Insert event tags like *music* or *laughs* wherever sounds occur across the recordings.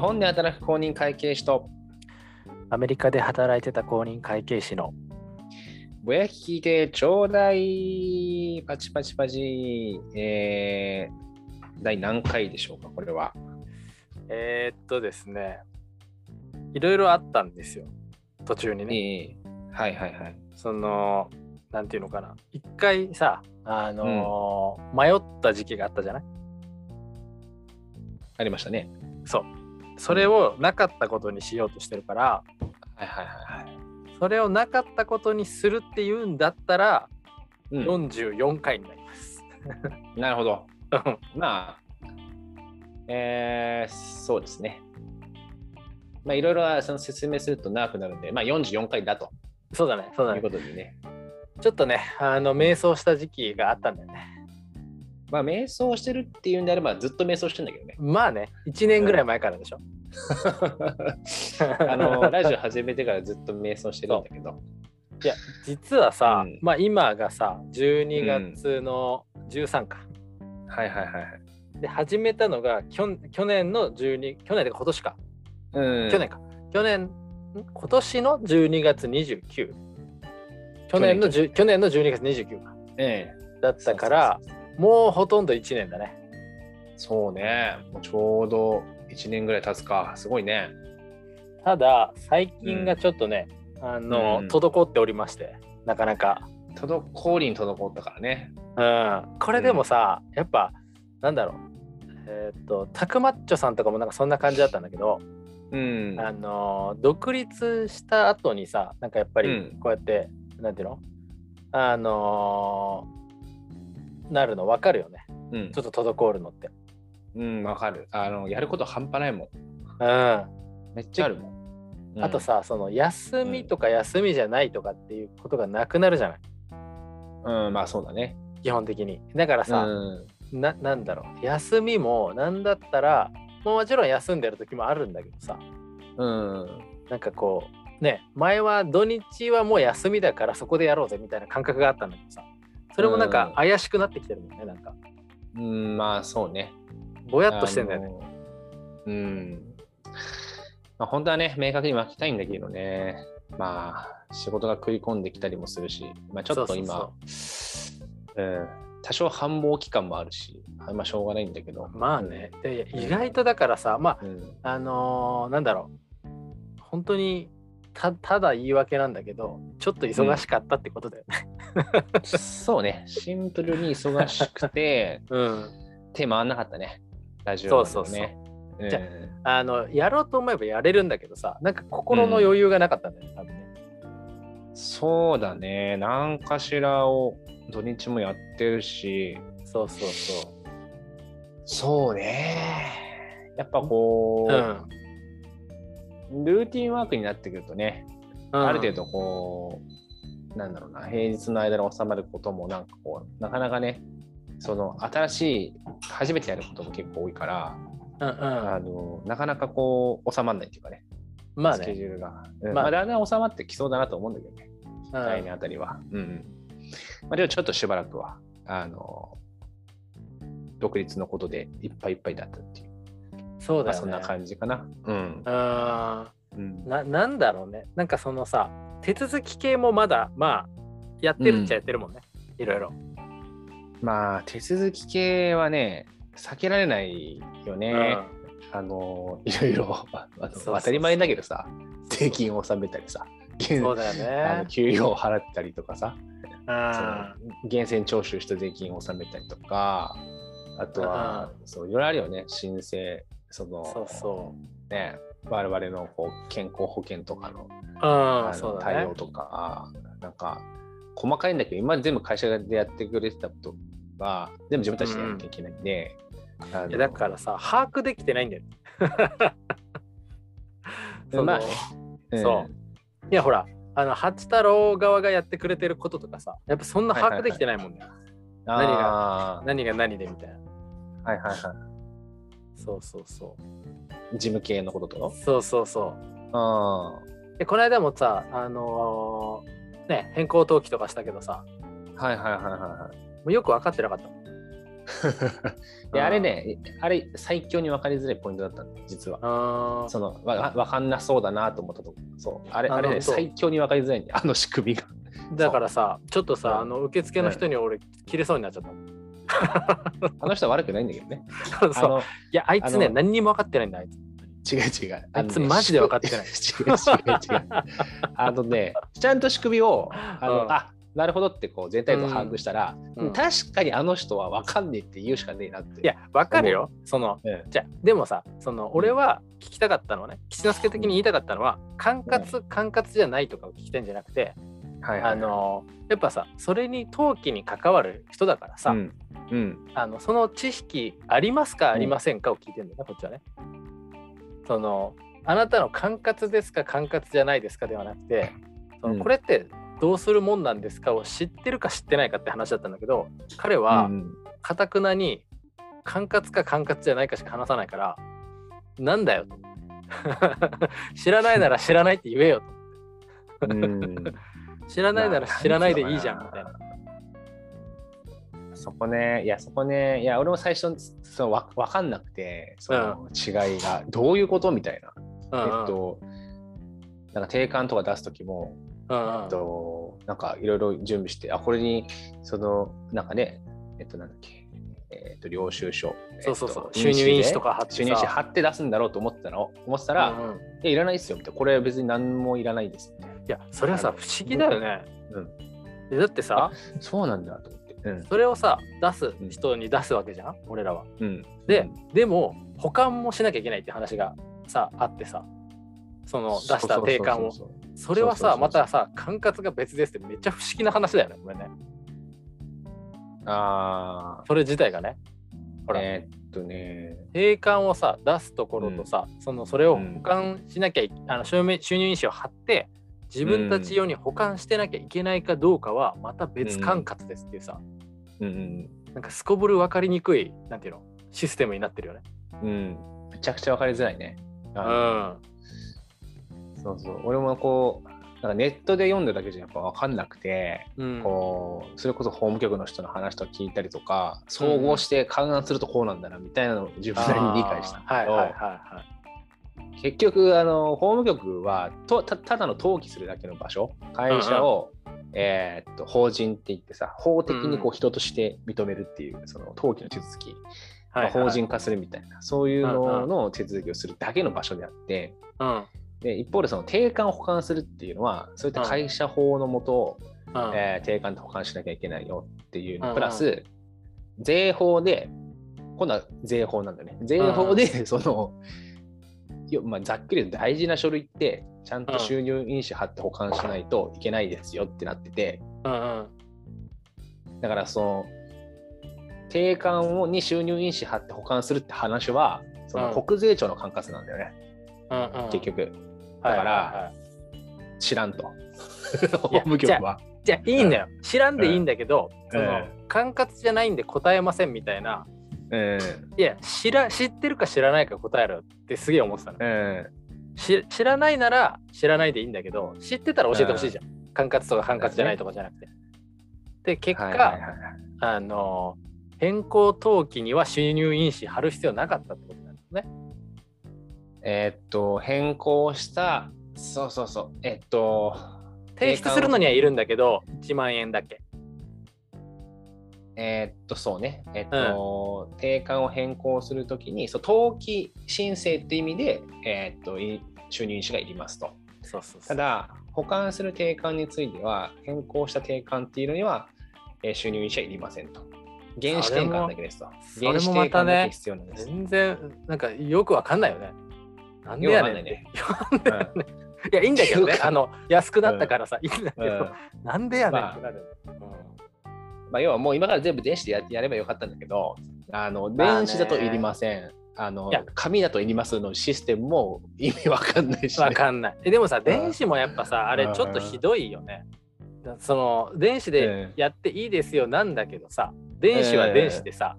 本で働く公認会計士とアメリカで働いてた公認会計士の。ぼやき聞いてちょうだいパチパチパチえー、第何回でしょうかこれは。えー、っとですね。いろいろあったんですよ。途中にね、えー、はいはいはい。そのなんていうのかな。一回さあのー迷った時期があったじゃない？ありましたね。そうそれをなかったことにしようとしてるからはいはいはいはい。それをなかったことにするっていうんだったらうん、44回になります。なるほど。まあえー、そうですね。まあいろいろその説明すると長くなるんでまあ44回だと。そうだね、そうだいうね。ことでね。ちょっとね、あの、瞑想した時期があったんだよね。まあ瞑想してるっていうんであればずっと瞑想してんだけどねまあね、1年ぐらい前からでしょ。あのラジオ始めてからずっと瞑想してるんだけど。いや、実はさ、うんまあ今がさ、12月の13か。はいはいはいはい。で、始めたのが去去年の12、去年で今年か。うん去年か。去年、ん今年の12月29。去年の10去年の12月29か。ええ。だったから、もうほとんど1年だね。そうね。もうちょうど1年ぐらい経つか。すごいね。ただ最近がちょっとね、あの、うん滞っておりましてなかなか、滞りに滞ったからね。うん、これでもさ、やっぱなんだろうえーっとタクマッチョさんとかもなんかそんな感じだったんだけど、うん。あの独立した後にさなんかやっぱりうんこうやって、なんていうの？あのなるの分かるよねうんちょっと滞るのって。うん、わかる。あの、やること半端ないもん。うん、めっちゃあるもんあと、さその休みとか休みじゃないとかっていうことがなくなるじゃないうん、まあそうだね。基本的に。だからさ、うんななんだろう休みもなんだったらもうもちろん休んでる時もあるんだけどさうん。なんかこうね前は土日はもう休みだからそこでやろうぜみたいな感覚があったんだけどさそれもなんか怪しくなってきてるもんねなんかうん、まあそうね。ぼやっとしてんだよね。うん。まあ本当はね、明確に巻きたいんだけどね。まあ、仕事が食い込んできたりもするし、まあちょっと今、うん、多少繁忙期間もあるし、あんましょうがないんだけど。まあねで意外とだからさまあうん。あのーなんだろう本当にたただ言い訳なんだけどちょっと忙しかったってことだよね。そうね、シンプルに忙しくて、*laughs* うん、手回んなかったね。ラジオ、ね。そうそうそううんじゃあのやろうと思えばやれるんだけどさなんか心の余裕がなかったんだよね、多分ね。そうだね。何かしらを土日もやってるし、そうそうそう。そうね。やっぱこうんう、ルーティンワークになってくるとね、うんある程度こう、なんだろうな、平日の間に収まることもなんかこう、なかなかね、その新しい、初めてやることも結構多いから、うんうんあのなかなかこう、収まらないっていうかね、スケまあね、ジュールが。まあ、だんだん収まってきそうだなと思うんだけどね。うん来年あたりは。うんうん。まあ、でもちょっとしばらくは、あの、独立のことでいっぱいいっぱいだったっていう。そうだよね。まあそんな感じかな。うん。うんうん、ななんだろうね。なんかそのさ、手続き系もまだ、まあ、やってるっちゃやってるもんね。いろいろ。まあ、手続き系はね、避けられないよね。あの、いろいろ、当たり前だけどさ、税金を納めたりさ、うんそうだよあのね。給料を払ったりとかさ、源泉徴収した税金を納めたりとか、あとは、そういろいろあるよね、申請、その、そうそね、我々のこう健康保険とかのう。うあの対応。とか、なんか、細かいんだけど、今全部会社でやってくれてたことは、全部自分たちでやらなきゃいけないんで、あのいやだからさ、把握できてないんだよ。*laughs* そのまあねうんそういや、ほら、あの、八太郎側がやってくれてることとかさ、やっぱそんな把握できてないもんね。何あ何が何でみたいな。ーはいはいはそうそうそい。事務系のこととう。そうそうそう。あで、この間もさ、あのーね、変更登記とかしたけどさ、あ。はいはいはいはいはい。もうよく分かってなかったもん。*laughs* で、あれね、あれ最強に分かりづらいポイントだったんで、実は。あそのわ分かんなそうだなと思ったとこそうあれあれね最強に分かりづらいんであの仕組みが *laughs* だからさちょっとさ、うんあの受付の人に俺切れそうになっちゃったもん。あの人は悪くないんだけどね。あ *laughs* そう。のいやあいつね何にも分かってないんだあいつ。違う違う。あいつマジで分かってない。*laughs* 違う違う違う。あのねちゃんと仕組みをあの、うん。あなるほどってこう全体像把握したら、うん。確かにあの人は分かんねえって言うしかねえなっていや分かるよ。そのうん。じゃあでもさその俺は聞きたかったのはね吉之助的に言いたかったのは管轄管轄じゃないとかを聞きたいんじゃなくて、はいはいあのやっぱさそれに登記に関わる人だからさ、うん。うん。あのその知識ありますかありませんかを聞いてるんだよね、こっちはね。そのあなたの管轄ですか管轄じゃないですかではなくてそのうん。これってどうするもんなんですかを知ってるか知ってないかって話だったんだけど彼はうんかたくなに管轄か管轄じゃないかしか話さないからなんだよと。*laughs* 知らないなら知らないって言えよ *laughs* うん。と知らないなら知らないでいいじゃんみたいな。そこね、いや、そこね、いや、俺も最初、そのわ分かんなくて、その違いが、どういうことみたいな。うんうんえっと、なんか定款とか出すときも、うんうんえっと、なんかいろいろ準備して、あ、これに、その、なんかね、えっと、なんだっけ、えっと、領収書。そうそうそうえっと収入印紙とか貼ってさ収入印紙貼って出すんだろうと思ってたの。思ってたら、うんうんいや、いらないですよ、みたいな。これ別に何もいらないです、みたいやそれはさ不思議だよね。うん。でだってさそうなんだと思って。うん。それをさ出す人に出すわけじゃん？俺らは。うん、で、でも保管もしなきゃいけないって話がさあってさその出した定款を。それはさまたさ管轄が別ですってめっちゃ不思議な話だよねこれね。あそれ自体がね。ほあ、ら、えーっとね、定款をさ出すところとさ、そのそれを保管しなきゃいあの収入印紙を貼って自分たち用に保管してなきゃいけないかどうかはまた別管轄ですっていうさ、うん。なんかすこぶる分かりにくいなんていうのシステムになってるよね。うん、うん、めちゃくちゃ分かりづらいね。うあん。そうそう、俺もこう、なんかネットで読んだだけじゃやっぱ分かんなくて、うん、こうそれこそ法務局の人の話とか聞いたりとか、総合して勘案するとこうなんだなみたいなのを自分なりに理解したはいはいはいはい。結局あの法務局はとたただの登記するだけの場所。会社を、えーっと法人って言ってさ法的にこう人として認めるっていう、その登記の手続き、はいはい。まあ法人化するみたいなそういうのの手続きをするだけの場所であって。うん。で一方でその定款を保管するっていうのはそういった会社法のもと、うん。えー定款で保管しなきゃいけないよっていううんうん。のプラス税法で今度は税法なんだよね。税法でその、よまあ、ざっくり言うと大事な書類ってちゃんと収入印紙貼って保管しないといけないですよってなってて。うんうん。だからその定款をに収入印紙貼って保管するって話はそのうん。国税庁の管轄なんだよね、うんうん。結局。はいだから知らんと。法務 *laughs* 局は。じゃあいいんだよ。知らんでいいんだけど、うん。そのうん管轄じゃないんで答えませんみたいなうん。いや知ら知ってるか知らないか答えろってすげえ思ってたの。うんし知らないなら知らないでいいんだけど知ってたら教えてほしいじゃん、管轄とか管轄じゃないとかじゃなくて、で結果、はいはいはいはい。あの変更登記には収入印紙貼る必要なかったってことなんですね。えーっと、変更した、そうそうそう、えっと、提出するのにはいるんだけど1万円だけえーっと、そうね、えっと、定款を変更するときに、そう登記申請って意味で、えーっと、い収入印紙がいりますと。そうそうただ、保管する定款については、変更した定款っていうのには、えー収入印紙はいりませんと。原資転換だけですと。それも原資転換だけ必要なんです。全然なんかよくわかんないよね。なんでやねんね。いやいいんだけどね。あの安くなったからさ、いいんだけど、うん。なんでやねんってなる、まあ、要はもう今から全部電子でややればよかったんだけど、あのまあね。電子だといりません。あのいや。紙だといりますのシステムも *laughs* 意味わかんないし、うん、わかんない。えでもさ電子もやっぱさあれちょっとひどいよね。だその電子でやっていいですよなんだけどさ電子は電子でさ、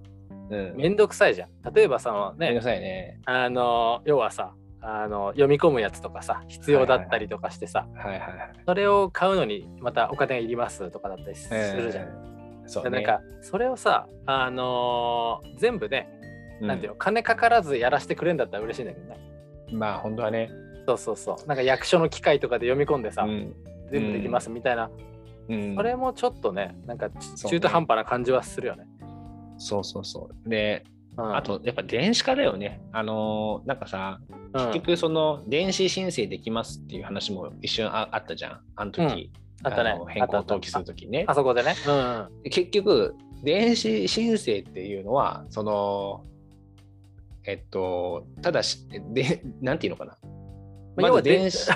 うん。めんどくさいじゃん。例えばそのねめんどくさいね。あの要はさあの読み込むやつとかさ必要だったりとかしてさ。それを買うのにまたお金がいりますとかだったりするじゃん、えーそうね。なんかそれをさあのー全部ね、うん。なんていうの金かからずやらせてくれんだったら嬉しいんだけどね。まあ本当はね。そうそうそう。なんか役所の機械とかで読み込んでさ、うん。全部できますみたいな、うん。それもちょっとねなんか中途半端な感じはするよね。そうそうそう。で、うん。あとやっぱ電子化だよね。あのーなんかさ、うん。結局その電子申請できますっていう話も一瞬ああったじゃん。あの時、あったねの変更登記する時にね。あ。そこでね、うん。うん、結局、電子申請っていうのは、その、えっと、ただし、で、なんていうのかな。まあ要はで電子、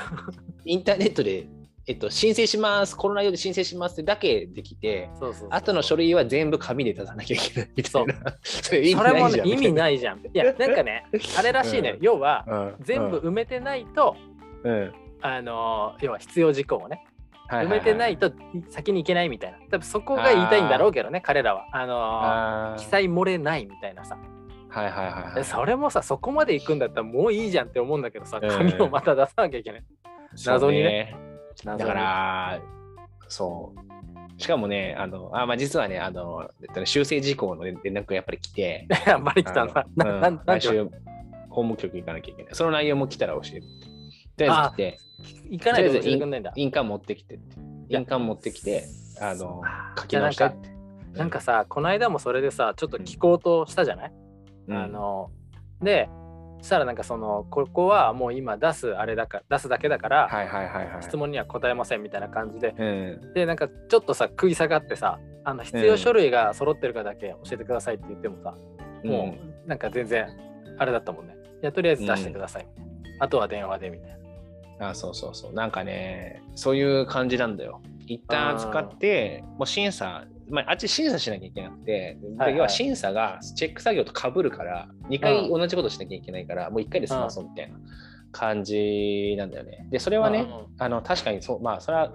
インターネットで、えっと、申請します、コロナ用で申請しますってだけできて、そうそうそう後の書類は全部紙で出さなきゃいけないみたいな。それ意それもね意味ないじゃん。いやなんかね *laughs* あれらしいね、うん。要はうん。全部埋めてないと、うん。うんあのー要は必要事項をねはい埋めてないと先に行けないみたいな。多分そこが言いたいんだろうけどね彼らは。あのー記載漏れないみたいなさ。はいはいはいはい。それもさそこまで行くんだったらもういいじゃんって思うんだけどさうん。紙をまた出さなきゃいけない、謎にね。そうだから、そう。しかもね、あの、あまあ、実はね、あの、修正事項の連絡がやっぱり来て、やっぱり来たな。なんなんて来週、法務局行かなきゃいけない。その内容も来たら教える。とりあえず来て、行かないと教とりあえずえてくんないんだ。印鑑持ってきてって。や印鑑持ってきて、あの、書き直してって。なんかさこの間もそれでさちょっと聞こうとしたじゃない、うん、あのでそしたらなんかそのここはもう今出すあれだから出すだけだから、はいはいはいはい。質問には答えませんみたいな感じで。うん。でなんかちょっとさ食い下がってさあの必要書類が揃ってるかだけ教えてくださいって言ってもさ、もうなんか全然あれだったもんね。いやとりあえず出してください、あとは電話でみたいなあそうそうそう。なんかね、そういう感じなんだよ。一旦使って、もう審査、まあ、あっち審査しなきゃいけなくて、ではいはい要は審査がチェック作業と被るから、2回うん同じことしなきゃいけないから、もう1回で済まそうみたいな感じなんだよね。で、それはね、あの確かにそう、まあ、それは、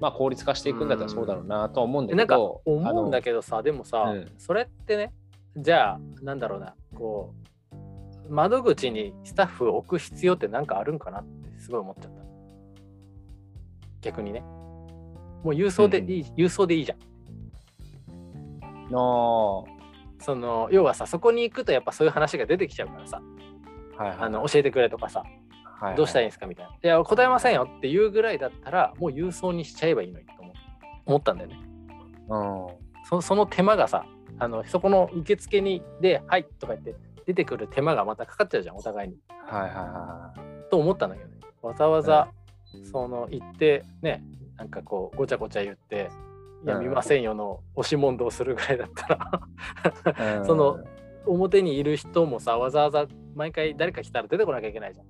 まあ、効率化していくんだったらそうだろうなとは思うんだでなんかけど、思うんだど、けどさでもさ、うんそれってねじゃあなんだろうなこう窓口にスタッフを置く必要って何かあるんかなってすごい思っちゃった。逆にね。もう郵送でいい、郵送でいいじゃん。のその要はさそこに行くとやっぱそういう話が出てきちゃうからさ。はいはいあの教えてくれとかさ。はいはい。どうしたらいいんですかみたいな。いや、答えませんよ。っていうぐらいだったら、もう郵送にしちゃえばいいのにと思思ったんだよね。うん。そその手間がさ、あのそこの受付にで、はいとか言って出てくる手間がまたかかっちゃうじゃん、お互いに。はいはいはい。と思ったんだけどね。わざわざ、その行って、ね、なんかこう、ごちゃごちゃ言って、いや、うん見ませんよの押し問答するぐらいだったら、うん *laughs* その表にいる人もさ、わざわざ毎回誰か来たら出てこなきゃいけないじゃん。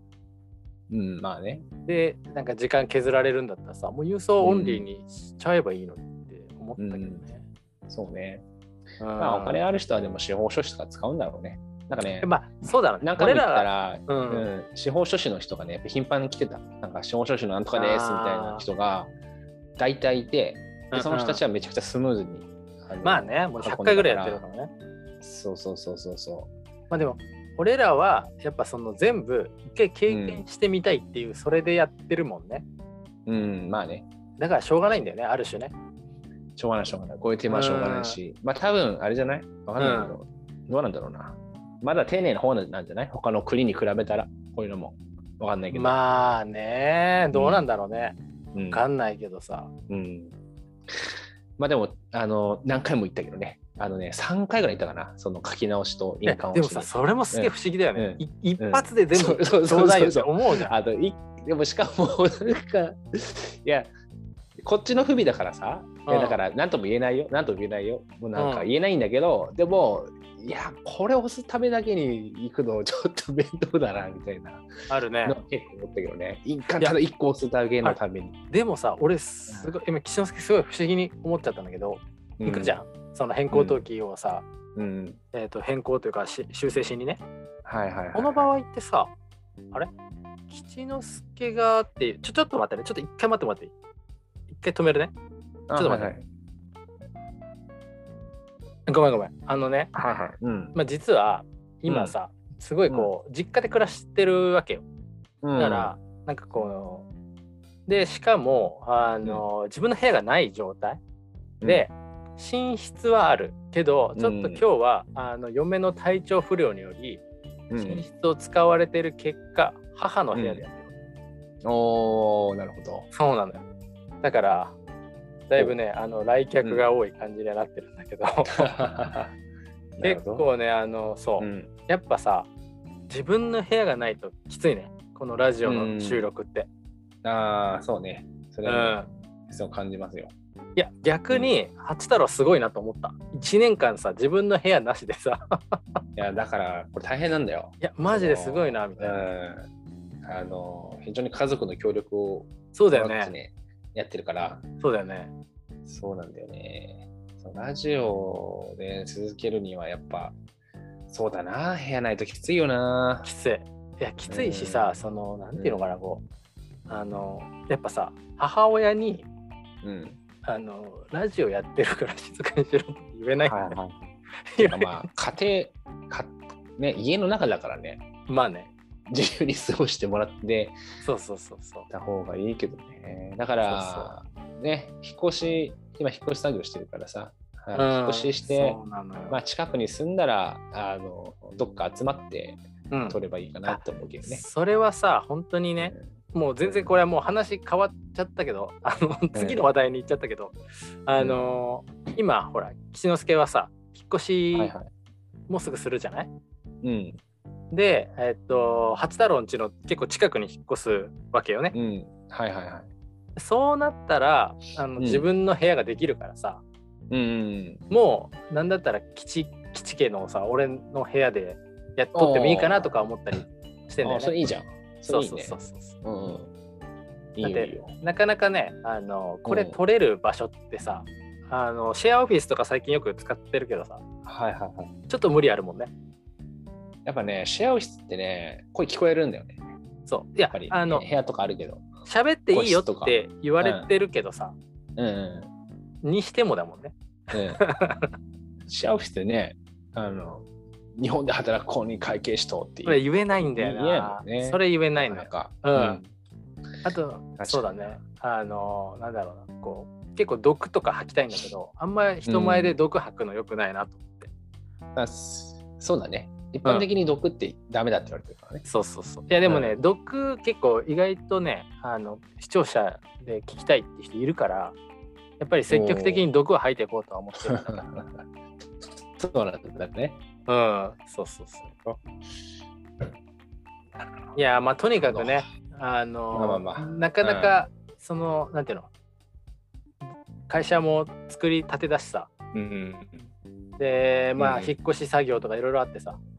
うん、まあね。で、なんか時間削られるんだったらさ、もう郵送オンリーにしちゃえばいいのにって思ったけどね。そうね。うんまあ、お金ある人はでも司法書士とか使うんだろうね。なんかね、まあ、そうだろうね。何回も言った俺らら、うんうん司法書士の人がね、やっぱ頻繁に来てた。なんか司法書士のなんとかですみたいな人が大体いて、でその人たちはめちゃくちゃスムーズに。あのまあね、もう100回ぐらいやってるからね。そうそうそうそうそまあでも、俺らはやっぱその全部一回経験してみたいっていう、それでやってるもんね。う。うん、まあね。だからしょうがないんだよね、ある種ね。しょうがないしょうがない。こういうはしょうがないし。まあ多分、あれじゃない？わかんないけど、どうなんだろうな。まだ丁寧な方なんじゃない？他の国に比べたら、こういうのも。わかんないけど。まあね、どうなんだろうね。うんわかんないけどさ。うん。まあでも、あの、何回も言ったけどね。あのね、3回ぐらい言ったかな。その書き直しと印鑑をでもさ、それもすげえ不思議だよね。うんい一発で全部そうそうそうだいよって思うじゃん。あといでもしかもなんかいやこっちの不備だからさ。いだから何とも言えないよ。何とも言えないよ。もうなんかうん。言えないんだけど、でもいやこれ押すためだけに行くのちょっと面倒だなみたいな。あるね。の。結構思ったけどね。印鑑ただ1個押すだけのために。でもさ、俺すごい、今、岸之助すごい不思議に思っちゃったんだけど、行くじゃん。その変更登記をさ、うん。えー、と変更というかし修正しにね。はいはいはいこの場合ってさ、あれ？吉之助がってちょ、ちょっと待ってね。ちょっと一回待って待って。いい。一回止めるね。ちょっと待って。ごめんごめん。あのね、はいはい。うん。まあ、実は今さ、すごいこう、実家で暮らしてるわけよ。うん。だから、なんかこう、で、しかも、あの、自分の部屋がない状態。で、寝室はあるけどちょっと今日は、あの嫁の体調不良によりうん。寝室を使われてる結果、母の部屋でやってる、おーなるほど。そうなのよだからだいぶねあの来客が多い感じにはなってるんだけど、*laughs* 結構ねあのそう、うん。やっぱさ自分の部屋がないときついね。このラジオの収録って、ああ、そうね。それうん。は、そう感じますよ。いや逆に八太郎すごいなと思った。1年間さ自分の部屋なしでさ。いや、だから、これ大変なんだよ。いやマジですごいなみうたいな、ん。あの、非常に家族の協力をそうだよね、やってるから、そうだよね。そうなんだよね。ラジオで続けるには、やっぱ、そうだな、部屋ないときついよな。きつい。いやきついしさ、うん。そのなんていうのかなこう。あのやっぱさ母親にうん。あのラジオやってるから静かにしろって言えない。はいはい。*laughs* まあ、家庭、かね、家の中だからね、まあね *laughs* 自由に過ごしてもらってそうそうそうそうた方がいいけどね。だから、ね、引っ越し、今引っ越し作業してるからさ、引っ越しして、まあ、近くに住んだら、あのどっか集まってうん撮ればいいかなと思うけどね。それはさ本当にねもう全然これはもう話変わっちゃったけどあの次の話題に行っちゃったけど、あの今ほら吉之助はさ引っ越うんしはいはい。もうすぐするじゃない、うん。でえっと八太郎んちの結構近くに引っ越すわけよね、うん。はいはいはい。そうなったらあの、うん自分の部屋ができるからさうんうん。もうなんだったら吉吉家のさ俺の部屋でやっとってもいいかなとか思ったりしてんだよね。あそれいいじゃん。そそう。そうそうそううんだって。なかなかねあのこれうん取れる場所ってさ、あのシェアオフィスとか最近よく使ってるけどさはいはいはい。ちょっと無理あるもんね。やっぱね、シェアオフィスってね、声聞こえるんだよね。そう。いややっぱり、あの部屋とかあるけど。喋っていいよって言われてるけどさ、うん。うん。にしてもだもんね。うん、シェアオフィスでね、あの、日本で働く子に会計しとってい言えないんだよな。ね。それ言えないのよ。なんか、うん。あとそうだね。あのなんだろうな。こう結構毒とか吐きたいんだけどあんまり人前で毒吐くのよくないなと思って、まあすそうだね。一般的に毒ってダメだって言われてるからね。そうそうそう。いやでもね、毒結構意外とねあの視聴者で聞きたいって人いるからやっぱり積極的に毒を吐いていこうとは思ってる。からそうなんだね。うん。そうそうそう。いやまあとにかくねあのまあまあまあ。なかなか、そのなんていうの会社も作り立てだしさ。うん。でまあうん。引っ越し作業とかいろいろあってさ、うん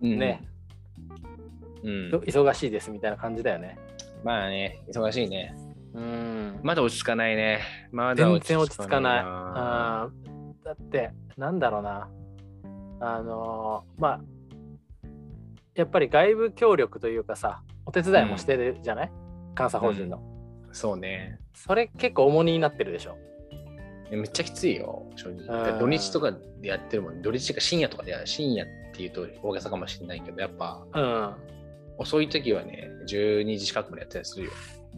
ね、うん。忙しいですみたいな感じだよね。まあね、忙しいね。うん。まだ落ち着かないね。まだ全然落ち着かないな。あー。だってなんだろうな。あのーまあやっぱり外部協力というかさお手伝いもしてるじゃない、監査法人の、そうね。それ結構重荷になってるでしょめっちゃきついよ、正直。うん土日とかでやってるもん。土日か深夜とかでやる。深夜っていうと大げさかもしれないけど、やっぱうん遅い時はね、12時近くまでやったりするよ。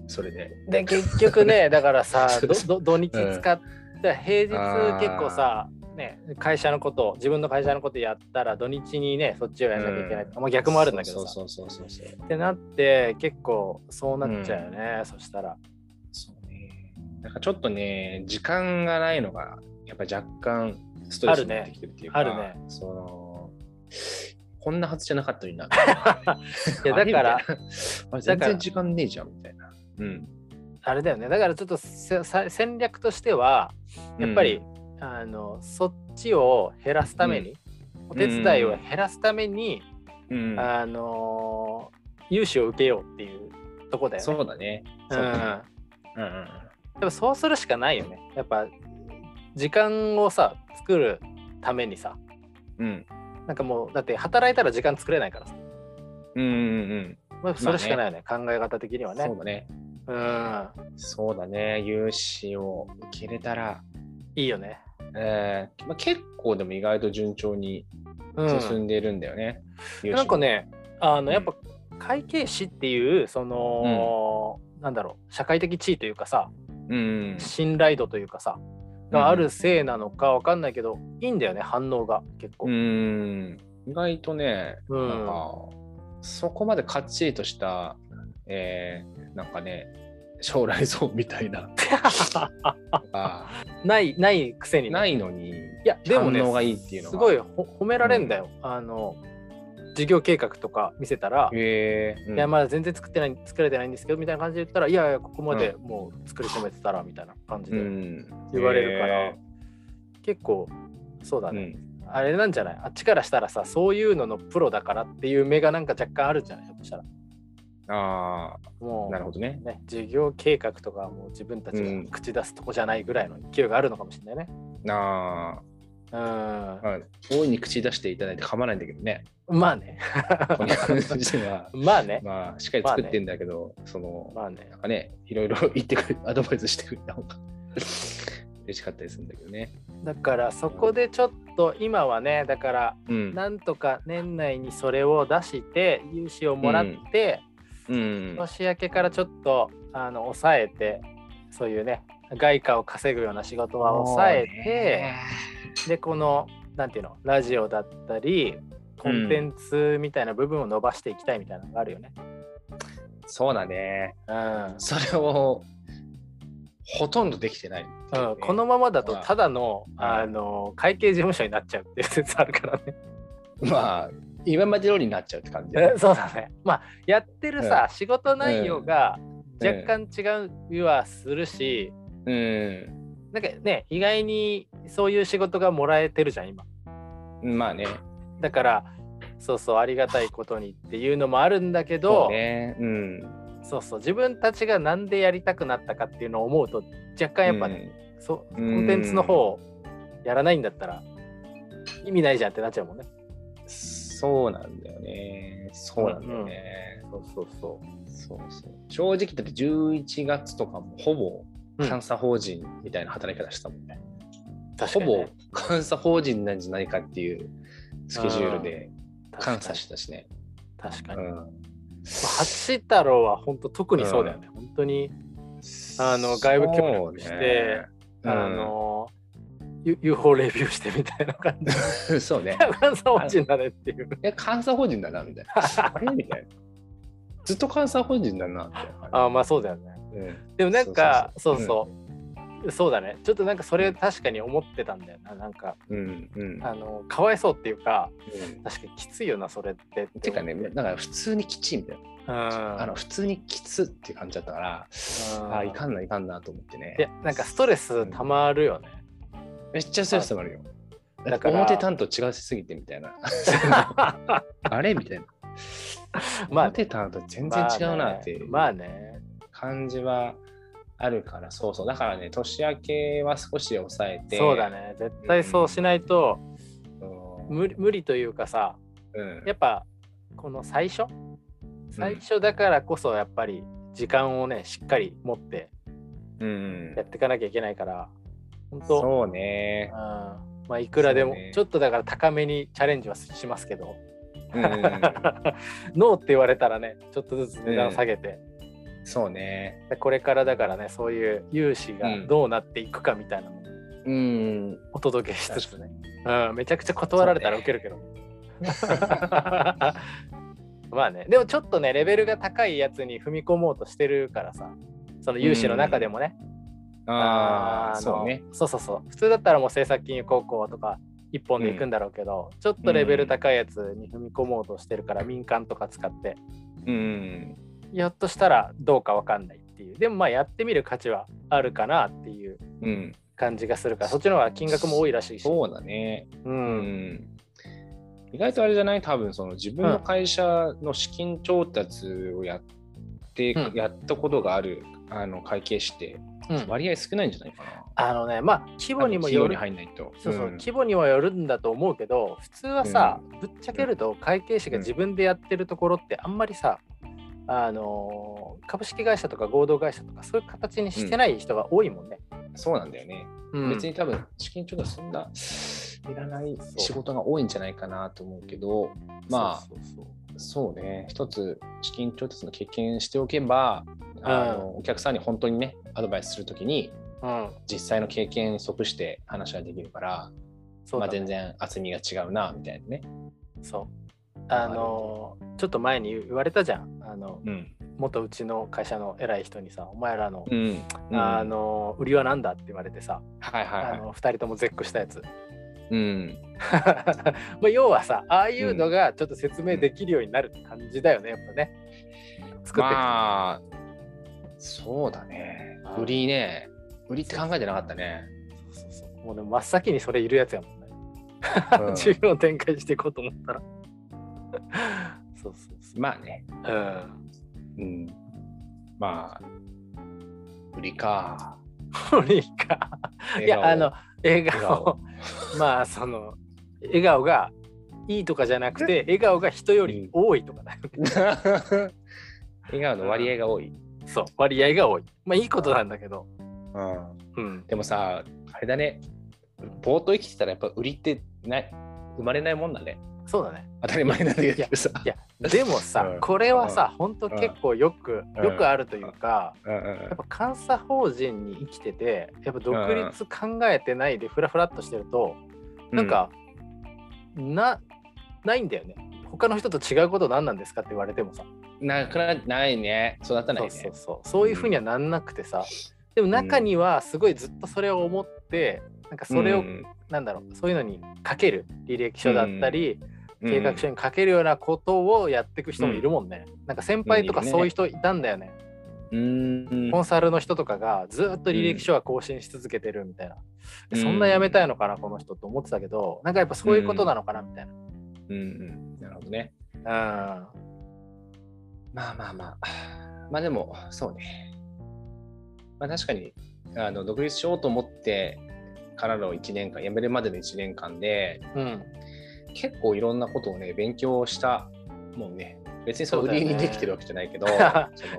それで。で結局ね *laughs* だからさ土日使って、平日結構さね、会社のこと自分の会社のことやったら土日にねそっちをやんなきゃいけないとか、まあ、逆もあるんだけどさそうそうそうそうそう。ってなって結構そうなっちゃうよね、そしたら。なんかちょっとね、時間がないのが、やっぱ若干ストレスになってきてるっていうか、あるね。その、こんなはずじゃなかったのにな。*laughs* いやだから *laughs* 全然時間ねえじゃんみたいな。うん。あれだよね。だからちょっと戦略としてはやっぱり、あのそっちを減らすために、お手伝いを減らすために、うん、うんあの融資を受けようっていうとこだよね。そうだね。うんそうだねうんうんでもそうするしかないよね。やっぱ時間をさ作るためにさうん。なんかもうだって働いたら時間作れないからさ、うんうんうんまあ、それしかないよね、考え方的にはうん。ね。そうだね。うんそうだね。融資を受けれたら、いいよね。えーまあ、結構でも意外と順調にうん、進んでいるんだよね。融資なんかねあうんのやっぱ会計士っていうその、なんだろう社会的地位というかさうん。信頼度というかさがあるせいなのかわかんないけど、いいんだよね反応が結構。うん。意外とね、うん。なんかそこまでかっちりとした、えーなんかね将来像みたいな。あ *laughs* ないないくせにね、ないのにいやでもね反応がいいっていうのが。すごいほ褒められんだよ、あの事業計画とか見せたら、うん。いやまだ全然作ってない作れてないんですけどみたいな感じで言ったらいやいやここまでもう作り込めてたらみたいな感じうでん。言われるから、へ結構そうだね、あれなんじゃない？あっちからしたらさそういうののプロだからっていう目がなんか若干あるんじゃない？ひょっとしたら。あもうあなるほどね。ね、事業計画とかはもう自分たちうん。が口出すとこじゃないぐらいの勢いがあるのかもしれないね。あうん、ー、まあ、大いに口出していただいて構わないんだけどね。まあね。は。*laughs* まあね。まあしっかり作ってんだけど、そのまあね。な。んかねいろいろ言ってくれ *laughs* アドバイスしてくれた方が嬉しかったりするんだけどね。だからそこでちょっと今はね、だからうん。なんとか年内にそれを出して融資をもらって、うん。年明けからちょっとあの抑えて、そういうね、外貨を稼ぐような仕事は抑えて、で、この、なんていうの、ラジオだったり、コンテンツみたいな部分を伸ばしていきたいみたいなのがあるよね。そうだね。うん。それをほとんどできてない。ね、うん、このままだとただのうん。あの会計事務所になっちゃうっていう説あるからね。まあ今まで通りになっちゃうって感じだね。*laughs* そうだね。まあやってるさ、仕事内容がうん。若干違うはするし、うんなんかね意外にそういう仕事がもらえてるじゃん今。まあね。だからそうそうありがたいことにっていうのもあるんだけそどうね。うん。そうそう自分たちがなんでやりたくなったかっていうのを思うと若干やっぱね、そうコうん。ンテンツの方をやらないんだったら意味ないじゃんってなっちゃうもんね。そうなんだよね。そうなんだよね、そうそうそそうそう。正直だって11月とかもほぼうん監査法人みたいな働き方してたもんね、う。確ほぼ、監査法人なんじゃないかっていうスケジュールで監査してたしね。確かに。うんまあ八太郎は本当特にそうだよね。本当にあの外部協力してねあの、UFO レビューしてみたいな感じ *laughs* そうね。監査法人だねっていう。え、監査法人だな、みたいな。あれ？みたいな。ずっと監査法人だな、みたいな感じ。あまあそうだよね。うんでもなんかそそううそうそうだね。ちょっとなんかそれ確かに思ってたんだよな。なんかうんうん。あのかわいそうっていうかうん確かにきついよなそれってってていうかね、だから普通にきちいみたいな。うんあの普通にきつって感じだったから、うんあいかんないかんなと思ってね。いやなんかストレスたまるよね。めっちゃストレス溜まるよ。だから表担と違うしすぎてみたいな。*laughs* あれみたいな。まあ表担と全然違うなっていうまあね。感じはあるから、そうそう。だからね、年明けは少し抑えて。そうだね。絶対そうしないとうん。無理無理というかさうんやっぱこの最初？最初だからこそやっぱり時間をねしっかり持ってうんやっていかなきゃいけないから本当そうねうん。まあいくらでも、ねちょっとだから高めにチャレンジはしますけどうん *laughs* ノーって言われたらねちょっとずつ値段下げて、そうね。でこれからだからねそういう融資がどうなっていくかみたいなのをうん。お届けしつつね、うん、めちゃくちゃ断られたらウケるけど、*laughs* まあねでもちょっとねレベルが高いやつに踏み込もうとしてるからさその融資の中でもね、ああ、のそうね。そうそうそう。普通だったらもう政策金融高校とか一本で行くんだろうけど、ちょっとレベル高いやつに踏み込もうとしてるから、民間とか使って。うん。ひょっとしたらどうかわかんないっていうでもまあやってみる価値はあるかなっていううん。感じがするからそっちの方が金額も多いらしいしそうだね。う、うんん。意外とあれじゃない？多分その自分の会社の資金調達をやって、うんやったことがあるあの会計士ってうん割合少ないんじゃないかな。あのねまあ規模にもよる。そうそう、ん規模にはよるんだと思うけど普通はさ、ぶっちゃけると会計士が自分でやってるところってあんまりさ、あのー株式会社とか合同会社とかそういう形にしてない人が多いもんね。そうなんだよね。うん別に多分資金調達そんないらない仕事が多いんじゃないかなと思うけど、まあそうね、一つ資金調達の経験しておけば、あのお客さんに本当にね、アドバイスするときに、うん。実際の経験に即して話ができるから、まあ、全然厚みが違うなみたいなね。そう。あのちょっと前に言われたじゃん。あのうん。元うちの会社の偉い人にさ、お前らの、うん。あの売りはなんだって言われてさ、はいはいはい。あの2人とも絶句したやつ。うん。*laughs* まあ要はさ、ああいうのがちょっと説明できるようになるって感じだよね、やっぱね。作っていくとまあ、そうだねう。ん売りね。売りって考えてなかったね。そうそうもうでも真っ先にそれいるやつやもんね。うん *laughs* 事業展開していこうと思ったら。そうそうそまあね。う。うん。うん。まあ、売りか。これか。いや、あの、笑顔。まあ、その、笑顔がいいとかじゃなくて、笑顔が人より多いとかだよね。*laughs* 笑顔の割合が多い。そう、割合が多い。まあ、いいことなんだけど。うん。うん。でもさ、あれだね。ぼーっと生きてたらやっぱ売りってない生まれないもんだね。そうだね。当たり前なんだけどさ。いや、でもさ、うんこれはさ、本当結構よく、うんよくあるというか、やっぱ監査法人に生きてて、やっぱ独立考えてないでフラフラっとしてると、なんか、な、ないんだよね。他の人と違うこと何なんですかって言われてもさ。なくなないね。育たないね。そうそうそう。そういうふうにはなんなくてさ。でも中にはすごいずっとそれを思って、なんかそれを、うんなんだろう、そういうのにかける履歴書だったり、うん計画書にかけるようなことをやっていく人もいるもんね。なんか先輩とかそういう人いたんだよね。うんコンサルの人とかがずっと履歴書は更新し続けてるみたいな。うんそんな辞めたいのかな、この人と思ってたけど、なんかやっぱそういうことなのかなみたいな。うんうん。なるほどね。うん。まあまあまあ。まあでも、そうね。まあ確かに、あの独立しようと思ってからの1年間、辞めるまでの1年間で、うん。結構いろんなことをね、勉強したもんね。別にそれ売りにできてるわけじゃないけど、*laughs* い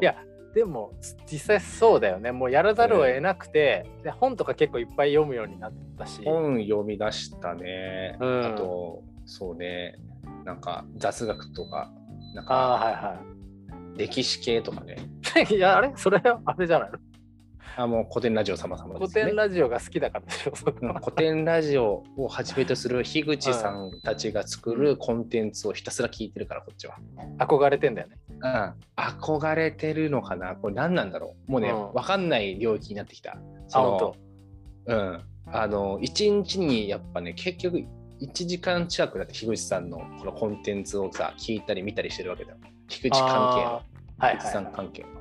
やでも実際そうだよね。もうやらざるを得なくて、で本とか結構いっぱい読むようになったし。本読み出したね。うんあと、そうね、なんか雑学とか、なんあかあ、はいは歴史系とかね。い。*laughs* いや、あれ？それあれじゃないの？あ、もう古典ラジオ様々で古すね。典ラジオが好きだからでしょ。うん古典ラジオをはじめとする樋口さんたちが作るコンテンツをひたすら聞いてるから、こっちは。憧れてんだよね。うん、憧れてるのかな？これ何なんだろう？もうね、うんわかんない領域になってきた。あ、その本うん。あの、一日にやっぱね、結局1時間近くだって樋口さんのこのコンテンツをさ、聞いたり見たりしてるわけだよ。樋口関係の。はい樋口さんはい。関係の。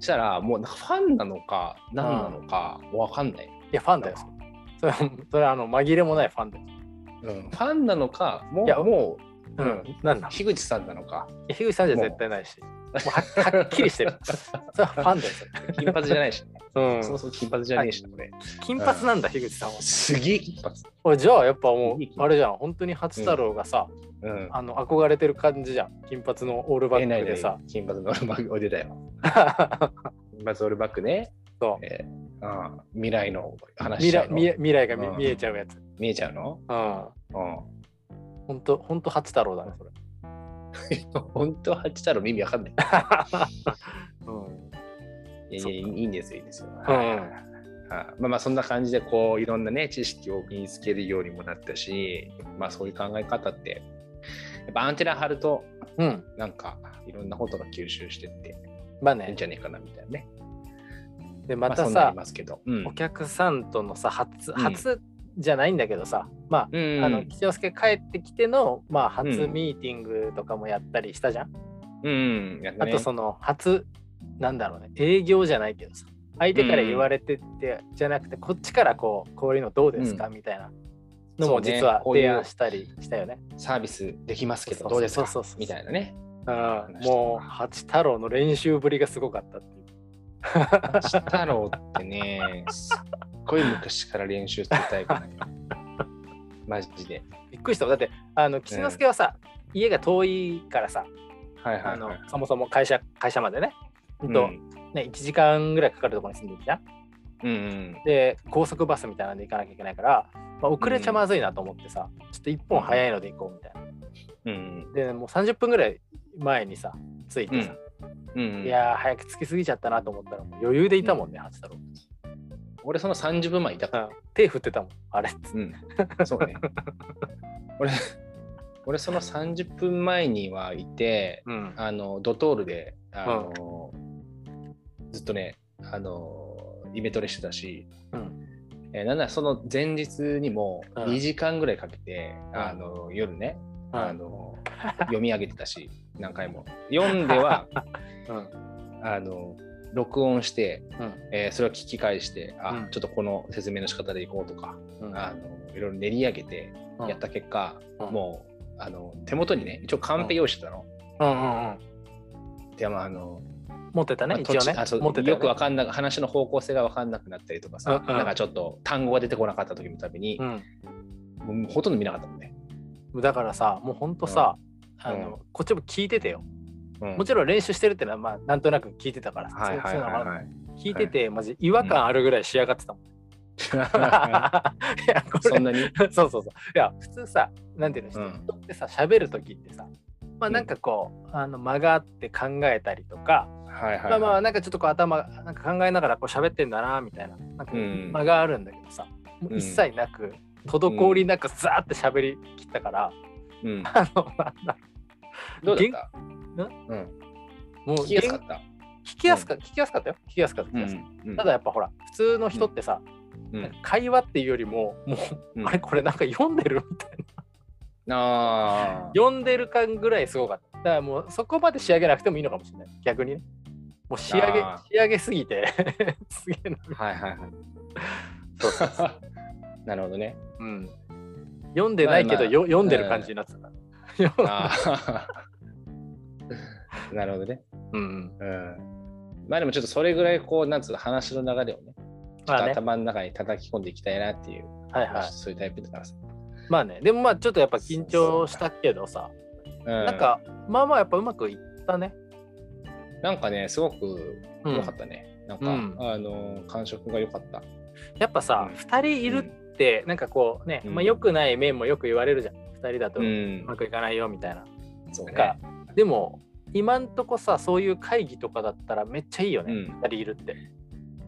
そしたら、もうファンなのか、何なのか、わかんない。いや、ファンだよ。それは、それはあの紛れもないファンだよ。うん、ファンなのか、もう、いやもう、ううんん。なん樋口さんなのか。樋口さんじゃ絶対ないし。もうは *laughs* はっきりしてる。*laughs* それはファンだよ。金髪じゃないしね。うんそうそう金髪じゃねえしな、これ。金髪なんだ、樋口さんは。すげえ金髪。おいじゃあ、やっぱもいい、う、あれじゃん、本当に初太郎がさ、うん。あの憧れてる感じじゃん。金髪のオールバックでさ。金髪のオールバック、おい出たよ。*laughs* 金髪オールバックね。そうえーああ未来の話未しちゃうの来未来未来が見うん見えちゃうやつ。見えちゃうの？うん。うん。本当本当初太郎だね、それ。*laughs* 本当は八太郎耳わかんない。うん。いやいや、いいんですよ、いいんですよ。うんはいまあまあそんな感じでこういろんなね知識を身につけるようにもなったし、まあそういう考え方ってやっぱアンテナ張るとうん。なんかいろんなことが吸収してってまあねいいん。じゃねえかなみたいなね。で、またさりますけど。うんお客さんとのさ、初、ん初じゃないんだけどさ、まあ、うんあの、吉之助帰ってきての、まあ、初うん。ミーティングとかもやったりしたじゃん？うん、ね。あと、その、初、なんだろうね、営業じゃないけどさ、相手から言われてって、じゃなくて、こっちからこう、こういうのどうですか、みたいなのも実は提案したりしたよね。サービスできますけどどうですかそうそうそう。みたいなね。うん、もう、八太郎の練習ぶりがすごかったっていう。八太郎ってね、すっごい昔から練習するタイプなんよ。マジで。びっくりした。だって、あの、吉之助はさ、家が遠いからさ、はいはいあのはい。そもそも会社会社までね,、ほんとうんね1時間ぐらいかかるところに住んでるじゃん。うんうんで高速バスみたいなんで行かなきゃいけないから、まあ、遅れちゃまずいなと思ってさ、ちょっと1本早いので行こうみたいな。うんでもう30分ぐらい前にさ着いてさ、うんうんいやー早く着きすぎちゃったなと思ったらもう余裕でいたもんね、八太郎。俺その30分前いたから、うん手振ってたもん、あれ。うん、そうね。*laughs* 俺、俺その30分前にはいて、うん。あの、ドトールで、あの、ずっとね、あの、イベトレしてたし、うん。えーなんならその前日にもうん2時間ぐらいかけて、うんあの夜ね、うんあの *laughs* 読み上げてたし何回も読んでは *laughs* うん。あの録音して、うん。えーそれを聞き返してあ、うんちょっとこの説明の仕方でいこうとか、うんあのいろいろ練り上げてうんやった結果、うんもうあの手元にね一応カンペ用意してたの。うんうんうん。でまああの持ってたね、まあ一応ねあそう。持ってたよくわね。かんな話の方向性が分かんなくなったりとかさ、うんうんなんかちょっと単語が出てこなかった時のたびに、うん。もうほとんど見なかったもんね。だからさ、もうほんとさ、あうん。の、こっちも聞いててよ。うん。もちろん練習してるってのは、まあ、なんとなく聞いてたから。さ。はいはいははい。はい。聞いてて、マジ違和感あるぐらい仕上がってたもん。*laughs* いや、これそんなに？*laughs* そうそうそう。いや、普通さ、なんていうの、人うん。ってさ、喋るときってさ、まあなんかこう、あの間があって考えたりとか、はいはい、まあまあなんかちょっとこう頭なんか考えながらこう喋ってんだなみたいな。なんかうん。間があるんだけどさ、もう一切なく滞りなくザーって喋りきったから、うん、あのなんだどうだった？元うん、もう聞きやすかった。聞きやすか聞きやすかったよ聞きやすかった。うんただやっぱほら普通の人ってさ、うん。会話っていうよりももう、うん。あれこれなんか読んでるみたいな。あー。読んでる感ぐらいすごかった。だからもうそこまで仕上げなくてもいいのかもしれない。逆にね。もう仕上げ仕上げすぎて。*laughs* すげえな。はいはいはい。そうそうそう *laughs* なるほどね。うん、読んでないけど、まあまあよ読んでる感じになってた *laughs* なるほどね。うん、うん。まあでもちょっとそれぐらいこう、なんつうの話の流れをね、ちょっとまあね頭の中に叩き込んでいきたいなっていう、はいはい。そういうタイプだからさ。まあね、でもまあちょっとやっぱ緊張したけどさ、うん、なんかまあまあやっぱうまくいったね。なんかね、すごくうん良かったね。なんか、うんあの、感触が良かった。やっぱさ、うん2人いるって、なんかこうね、うんまあ良くない面もよく言われるじゃん。2人だとう。うんまくいかないよみたいな。そうね。なんか、でも今んとこさ、そういう会議とかだったらめっちゃいいよね、うん2人いるって。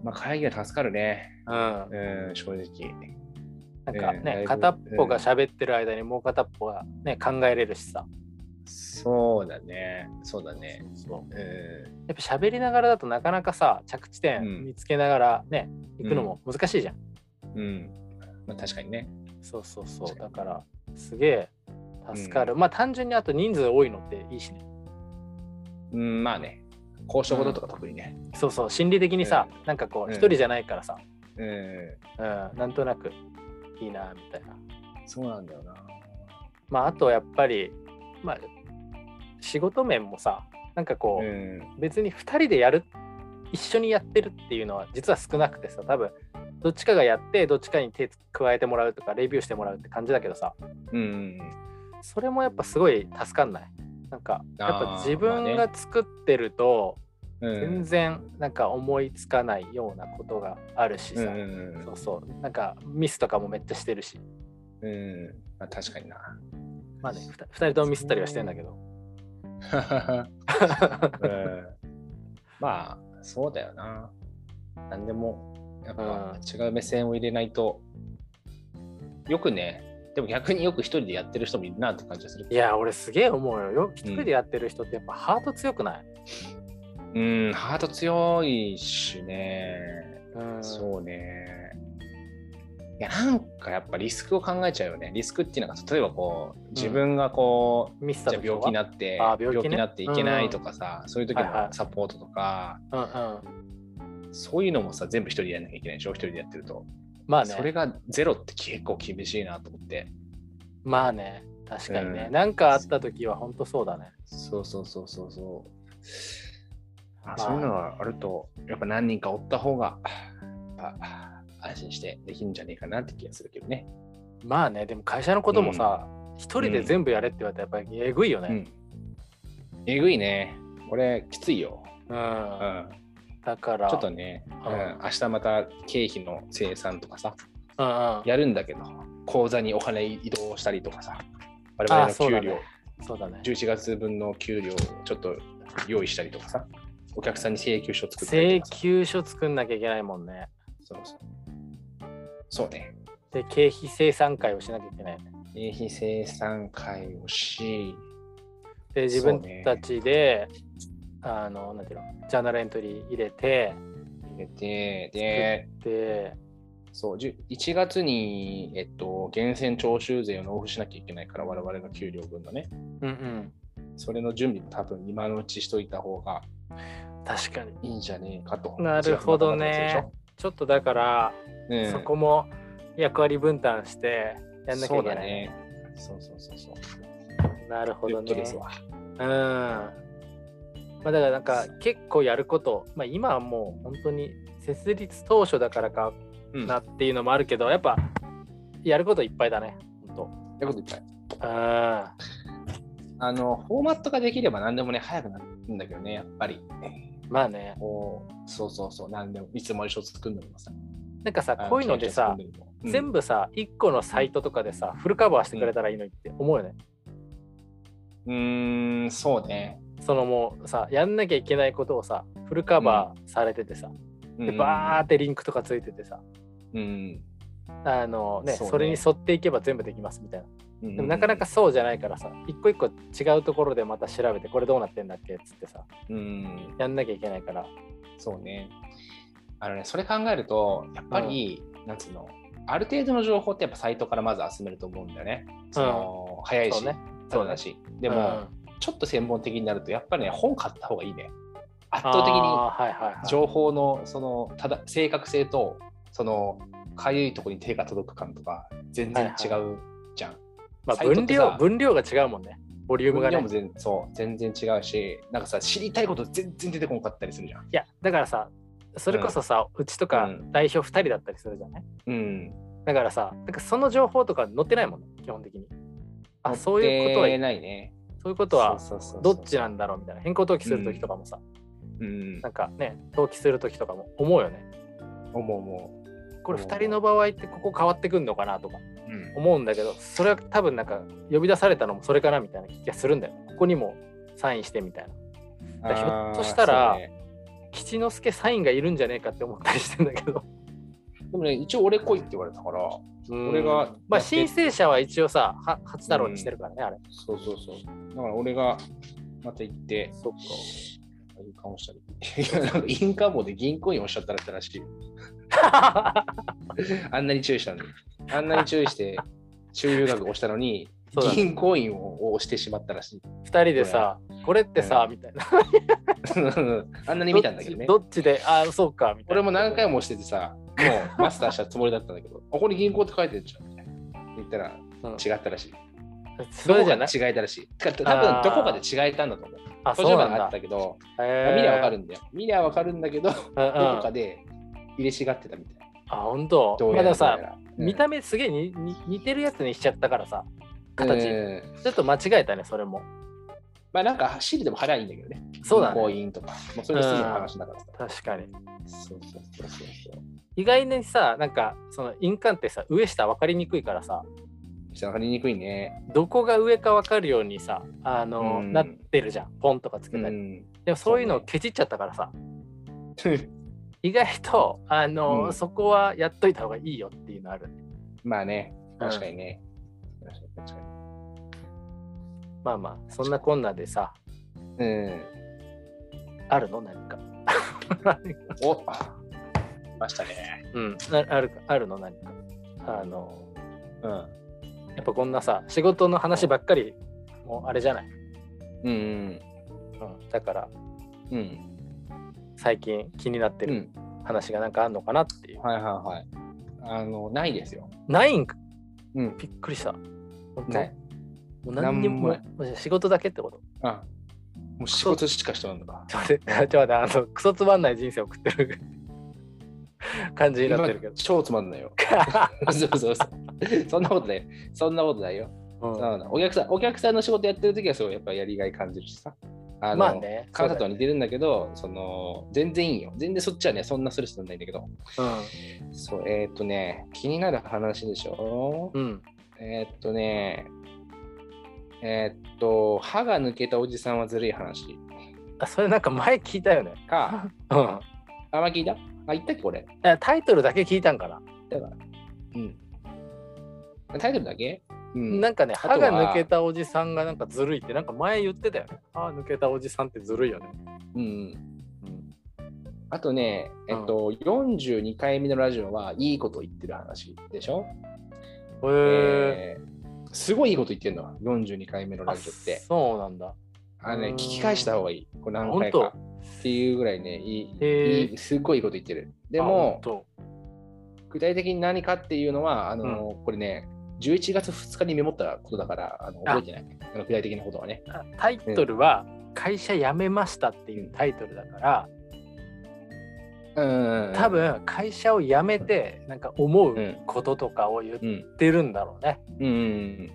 まあ会議は助かるね。うん。うん、正直。なんかね、ねだいぶ片っぽが喋ってる間にもう片っぽがね、考えれるしさ。そうだね。そうだね。そううやっぱ喋りながらだとなかなかさ着地うん点見つけながらね、行くのも難しいじゃん。ん。うん。まあ確かにね。そうそうそうだからすげえ助かる、まあ単純にあと人数多いのっていいしねうん、まあね。交渉事とか特にね。そうそう心理的にさ、なんかこううん一人じゃないからさ、うん。うん、なんとなくいいなみたいなそうなんだよな。まああとやっぱりまあ仕事面もさなんかこう、うん。別に2人でやる一緒にやってるっていうのは実は少なくてさ多分どっちかがやってどっちかに手加えてもらうとかレビューしてもらうって感じだけどさうん。それもやっぱすごい助かんないなんかやっぱ自分まあが作ってるとうん。全然なんか思いつかないようなことがあるしさ、うんそうそうなんかミスとかもめっちゃしてるしうん。まあ確かにな。まあね 2, 人ともミスったりはしてんだけど *laughs* うんまあ、そうだよな。なんでも、やっぱ違う目線を入れないと、よくね、でも逆によく一人でやってる人もいるなって感じがする。いや俺すげえ思うよ。よ一人でやってる人ってやっぱハート強くない、うん、ハート強いしね。うん、そうね。いや、なんかやっぱリスクを考えちゃうよね。リスクっていうのが、例えばこう、自分がこう、ミスったじゃ病気になって、あ病気ね？になっていけないとかさ、そういう時のサポートとか、うんうんそういうのもさ、全部一人でやんなきゃいけないでしょ、一人でやってると。まあねそれがゼロって結構厳しいなと思って。まあね確かにね、うんなんかあった時は本当そうだねそうそうそうそうそう。ああそういうのがあると、やっぱ何人かおった方が、安心してできるんじゃねえかなって気がするけどね。まあねでも会社のこともさ一、人で全部やれって言われたらやっぱりえぐいよねうん。えぐいね。これきついよ。うん、うん。だから。ちょっとね、ううんん、明日また経費の生産とかさ、うんうん。やるんだけど、口座にお金移動したりとかさ、我あ々の給料、そうだね。ね11月分の給料をちょっと用意したりとかさ、お客さんに請求書作ったり請とかさ、求書作んなきゃいけないもんね。そうそう。そうね。で、経費生産会をしなきゃいけない。経費生産会をし、で、自分たちで、あの、なんていうの、ジャーナルエントリー入れて、入れて、で、で、そう、じゅ1月に、えっと、源泉徴収税を納付しなきゃいけないから、我々の給料分のね。うんうん。それの準備も多分今のうちしといた方が確かに。いいんじゃねえかと。なるほどね。ちょっとだから、1月末だったやつでしょ。そこも役割分担してやんなきゃいけない。そうだね。そうそうそうそう。なるほどね。うん。まあだからなんか結構やること、まあ今はもう本当に設立当初だからかうん。なっていうのもあるけど、やっぱやることいっぱいだね。本ということいっぱい。当。うん。あの、フォーマットができれば何でもね、早くなるんだけどね、やっぱり。まあね。こう、そうそうそう、何でも、見積もり書作るのもさ。なんかさ、あこういうのでさ、、全部さ、1個のサイトとかでさ、フルカバーしてくれたらいいのにって思うよね。うーん、そうね。そのもうさ、やんなきゃいけないことをさ、フルカバーされててさ、うんでバーってリンクとかついててさ、うん。あのねそうねそれに沿っていけば全部できますみたいな。うんでもなかなか、そうじゃないからさ、一個一個違うところでまた調べて、これどうなってんだっけっつってさ、うん、やんなきゃいけないから。そうね。あのね、それ考えると、やっぱり、なんつうの、ある程度の情報ってやっぱサイトからまず集めると思うんだよね。その、早いし、そうね。そうだし。でも、うんちょっと専門的になると、やっぱりね、本買った方がいいね。圧倒的に情報のそのただ正確性とそのかゆいところに手が届く感とか全然違うじゃん。まあ、サイトってさ分量分量が違うもんね。ボリュームがね。分量も全そう全然違うしなんかさ知りたいこと全然出てこなかったりするじゃん。いや、だからさ、それこそさ、うちとかうん代表2人だったりするじゃない、うん。だからさ、なんかその情報とか載ってないもんね、基本的に。あ、そういうことは、ないね。そういうことはどっちなんだろうみたいな。変更登記するときとかもさ、うんなんかね、登記するときとかも思うよね。思う思これ2人の場合ってここ変わってくんのかなとかう。うん思うんだけど、それは多分なんか呼び出されたのもそれかなみたいな気がするんだよ。ここにもサインしてみたいな。ひょっとしたらね吉之助サインがいるんじゃねえかって思ったりしてんだけど。でもね一応俺来いって言われたから俺がまあ申請者は一応さ、は初太郎にしてるからね、あれ。そうそうそう。だから俺がまた行ってそっか。印鑑をしたり。いやなんか印鑑棒で銀行員おっしゃったらしい。*laughs* あんなに注意したのに。あんなに注意して、収入額を押したのに、銀行員を押してしまったらしい。二人でさ、これってさ、うんみたいな。*laughs* あんなに見たんだけどね。どっちで、ああ、そうか、みたいな。俺も何回も押しててさ、もうマスターしたつもりだったんだけど、*laughs* ここに銀行って書いてるじゃん。言ったらうん違ったらしい。それじゃない？どこかで違えたらしい。多分どこかで違えたんだと思う。あ、途そうなんだあっ。たけど、見りゃわかるんだよ。見りゃわかるんだけど、どこかで入れ違ってたみたいな。あ、本当？どうやらさ見た目すげえにに似てるやつにしちゃったからさ、形。うんちょっと間違えたね、それも。まあなんか、シリでも払いいんだけどね。そうだね銀行員とか。もうそれすぐの話だからさ。確かに。そうそうそうそうそう。意外にさ、なんか、その印鑑ってさ、上下分かりにくいからさ、わかりにくいね。どこが上か分かるようにさ、あの、うんなってるじゃん。ポンとかつけたり。ん。でもそういうのをケチっちゃったからさ、*laughs* 意外と、あの、うんそこはやっといた方がいいよっていうのある。まあね、うん確かにね。確かに確かに。まあまあ、そんなこんなでさ、うん。あるの？何か。*laughs* おましたね。うん、なあるかあるの？何か。あの、うん。やっぱこんなさ、仕事の話ばっかり、もうあれじゃない？うん。うん、だから、うん。うん。最近気になってるうん。話がなんかあんのかなっていう。はいはいはい。あの、ないですよ。ないんか？うん。びっくりした。本当？ない。もう何にも仕事だけってこと？あ、もう仕事しかしてないんだか。ちょっと待って、ちょっと待って、あの、クソつまんない人生を送ってる感じになってるけど今。超つまんないよ。*laughs* そうそうそう。そんなことない。そんなことないよ。うんお客さん、お客さんの仕事やってる時はそうやっぱやりがい感じるしさ。あのまあね。監査とは似てるんだけど、その全然いいよ。全然そっちはね、そんなストレスなんないんだけど。そう、えーっ、とね、気になる話でしょ、うん。うん。えーっ、とね、えーっ、と、歯が抜けたおじさんはずるい話あ、それなんか前聞いたよね。か、*laughs* うん。あ、ま聞いた？あ、言ったっけこれ。えタイトルだけ聞いたんかなだから、うん。タイトルだけ？うん。なんかね、歯が抜けたおじさんがなんかずるいって、なんか前言ってたよね。歯抜けたおじさんってずるいよね。うん。うん。あとね、えっと、42回目のラジオはいいこと言ってる話でしょ、へええーすごいいいこと言ってるの、42回目のラジオって。そうなんだ。あのね、うん聞き返した方がいい。これ何回本か。っていうぐらいね、いいいいすごいいいこと言ってる。であも、具体的に何かっていうのは、あの、これね、11月2日にメモったことだから、あの覚えてない。あの具体的なことはね。あタイトルは「会社辞めました」っていうタイトルだから、うん。多分会社を辞めてなんか思ううんこととかを言っうん。てるんだろうね。うんうんうん。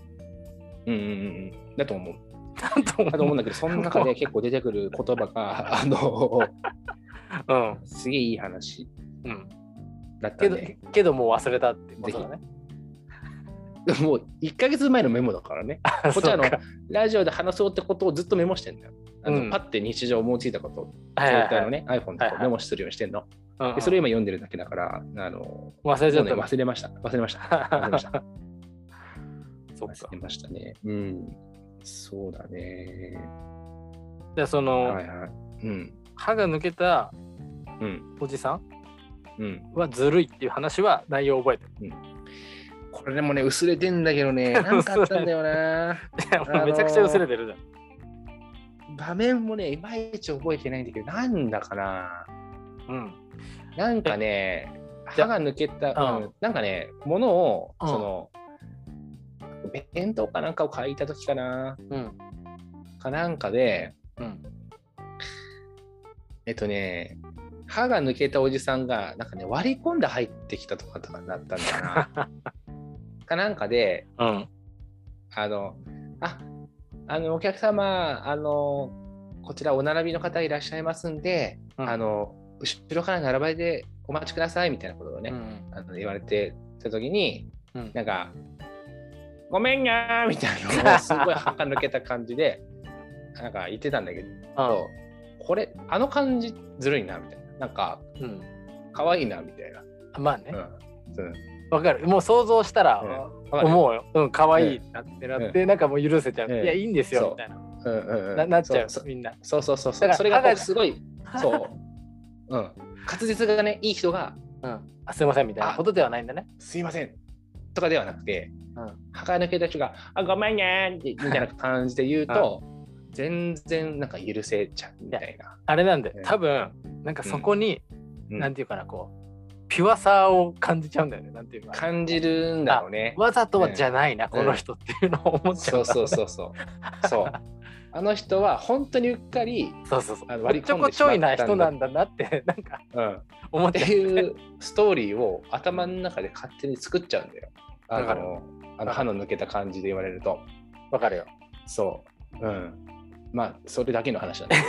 うんうんうん。だと思う。なんとだと思うんだけど、その中で結構出てくる言葉が、*laughs* あの、うんすげえいい話うん。だったけどけどもう忘れたってことだね。もう1ヶ月前のメモだからね。こっちはあのそうかラジオで話そうってことをずっとメモしてんだよ。あのうんパッて日常思いついたこと、はいはいはのね、iPhone とはいはいかメモするようにしてんの。うんうんでそれを今読んでるだけだから、あの、忘れちゃった。忘れました。忘れました。忘れました。*laughs* そっか忘れましたね。うん。そうだね。でその、はいはい。うん。歯が抜けたうん。おじさんうん。はずるいっていう話は内容覚えてる。これでもね、薄れてんだけどね、*laughs* なんかあったんだよな。めちゃくちゃ薄れてるじゃん。場面もね、いまいち覚えてないんだけど、なんだかな。うん。なんかね、じゃ歯が抜けた、うんうんなんかね、ものを、うんその、弁当かなんかを書いたときかな、うん。かなんかで、うん。えっとね、歯が抜けたおじさんが、なんかね、割り込んで入ってきたとかだったんだよな。*laughs* かなんかで、うん。あの、あ、あの、お客様、あの、こちらお並びの方いらっしゃいますんで、うんあの、後ろから並ばれてお待ちくださいみたいなことをね、うんあの言われてた時に、うんなんか、ごめんやーみたいなのをすごい歯が抜けた感じで、*laughs* なんか言ってたんだけど、これ、あの感じずるいなみたいな。なんか、うん。可愛いなみたいな。まあねう。ん。うんわかる。もう想像したら、思うよ。うん、可愛いなってなって、なんかもう許せちゃう。うんいや、いいんですよ、みたいな。うんうんうんななっちゃうそ、みんな。そうそうそうそう。だからそれがすごい、*laughs* そう。うん。滑舌がね、いい人が、うん。あ、すいません、みたいなことではないんだね。すいませんとかではなくて、うん。歯が抜けた人が、あ、ごめんねみたいな感じで言うと、*laughs* 全然なんか許せちゃうみたいな。あれなんでうん、多分、なんかそこに、うんなんていうかな、こう、ピュアさを感じちゃうんだよね。なんていうかな。感じるんだろうね。わざとはじゃないな、この人っていうのを思っちゃうそう。そううそうそう。*laughs* そう。あの人は本当にうっかり、そうそうそう。割り込んでこちょいなしまったんだ人なんだなって、*laughs* なんかうん、っ思ってちゃういうストーリーを頭の中で勝手に作っちゃうんだよ。あのあの歯の抜けた感じで言われると。わかるよ。そう。うん。まあ、それだけの話なんだけ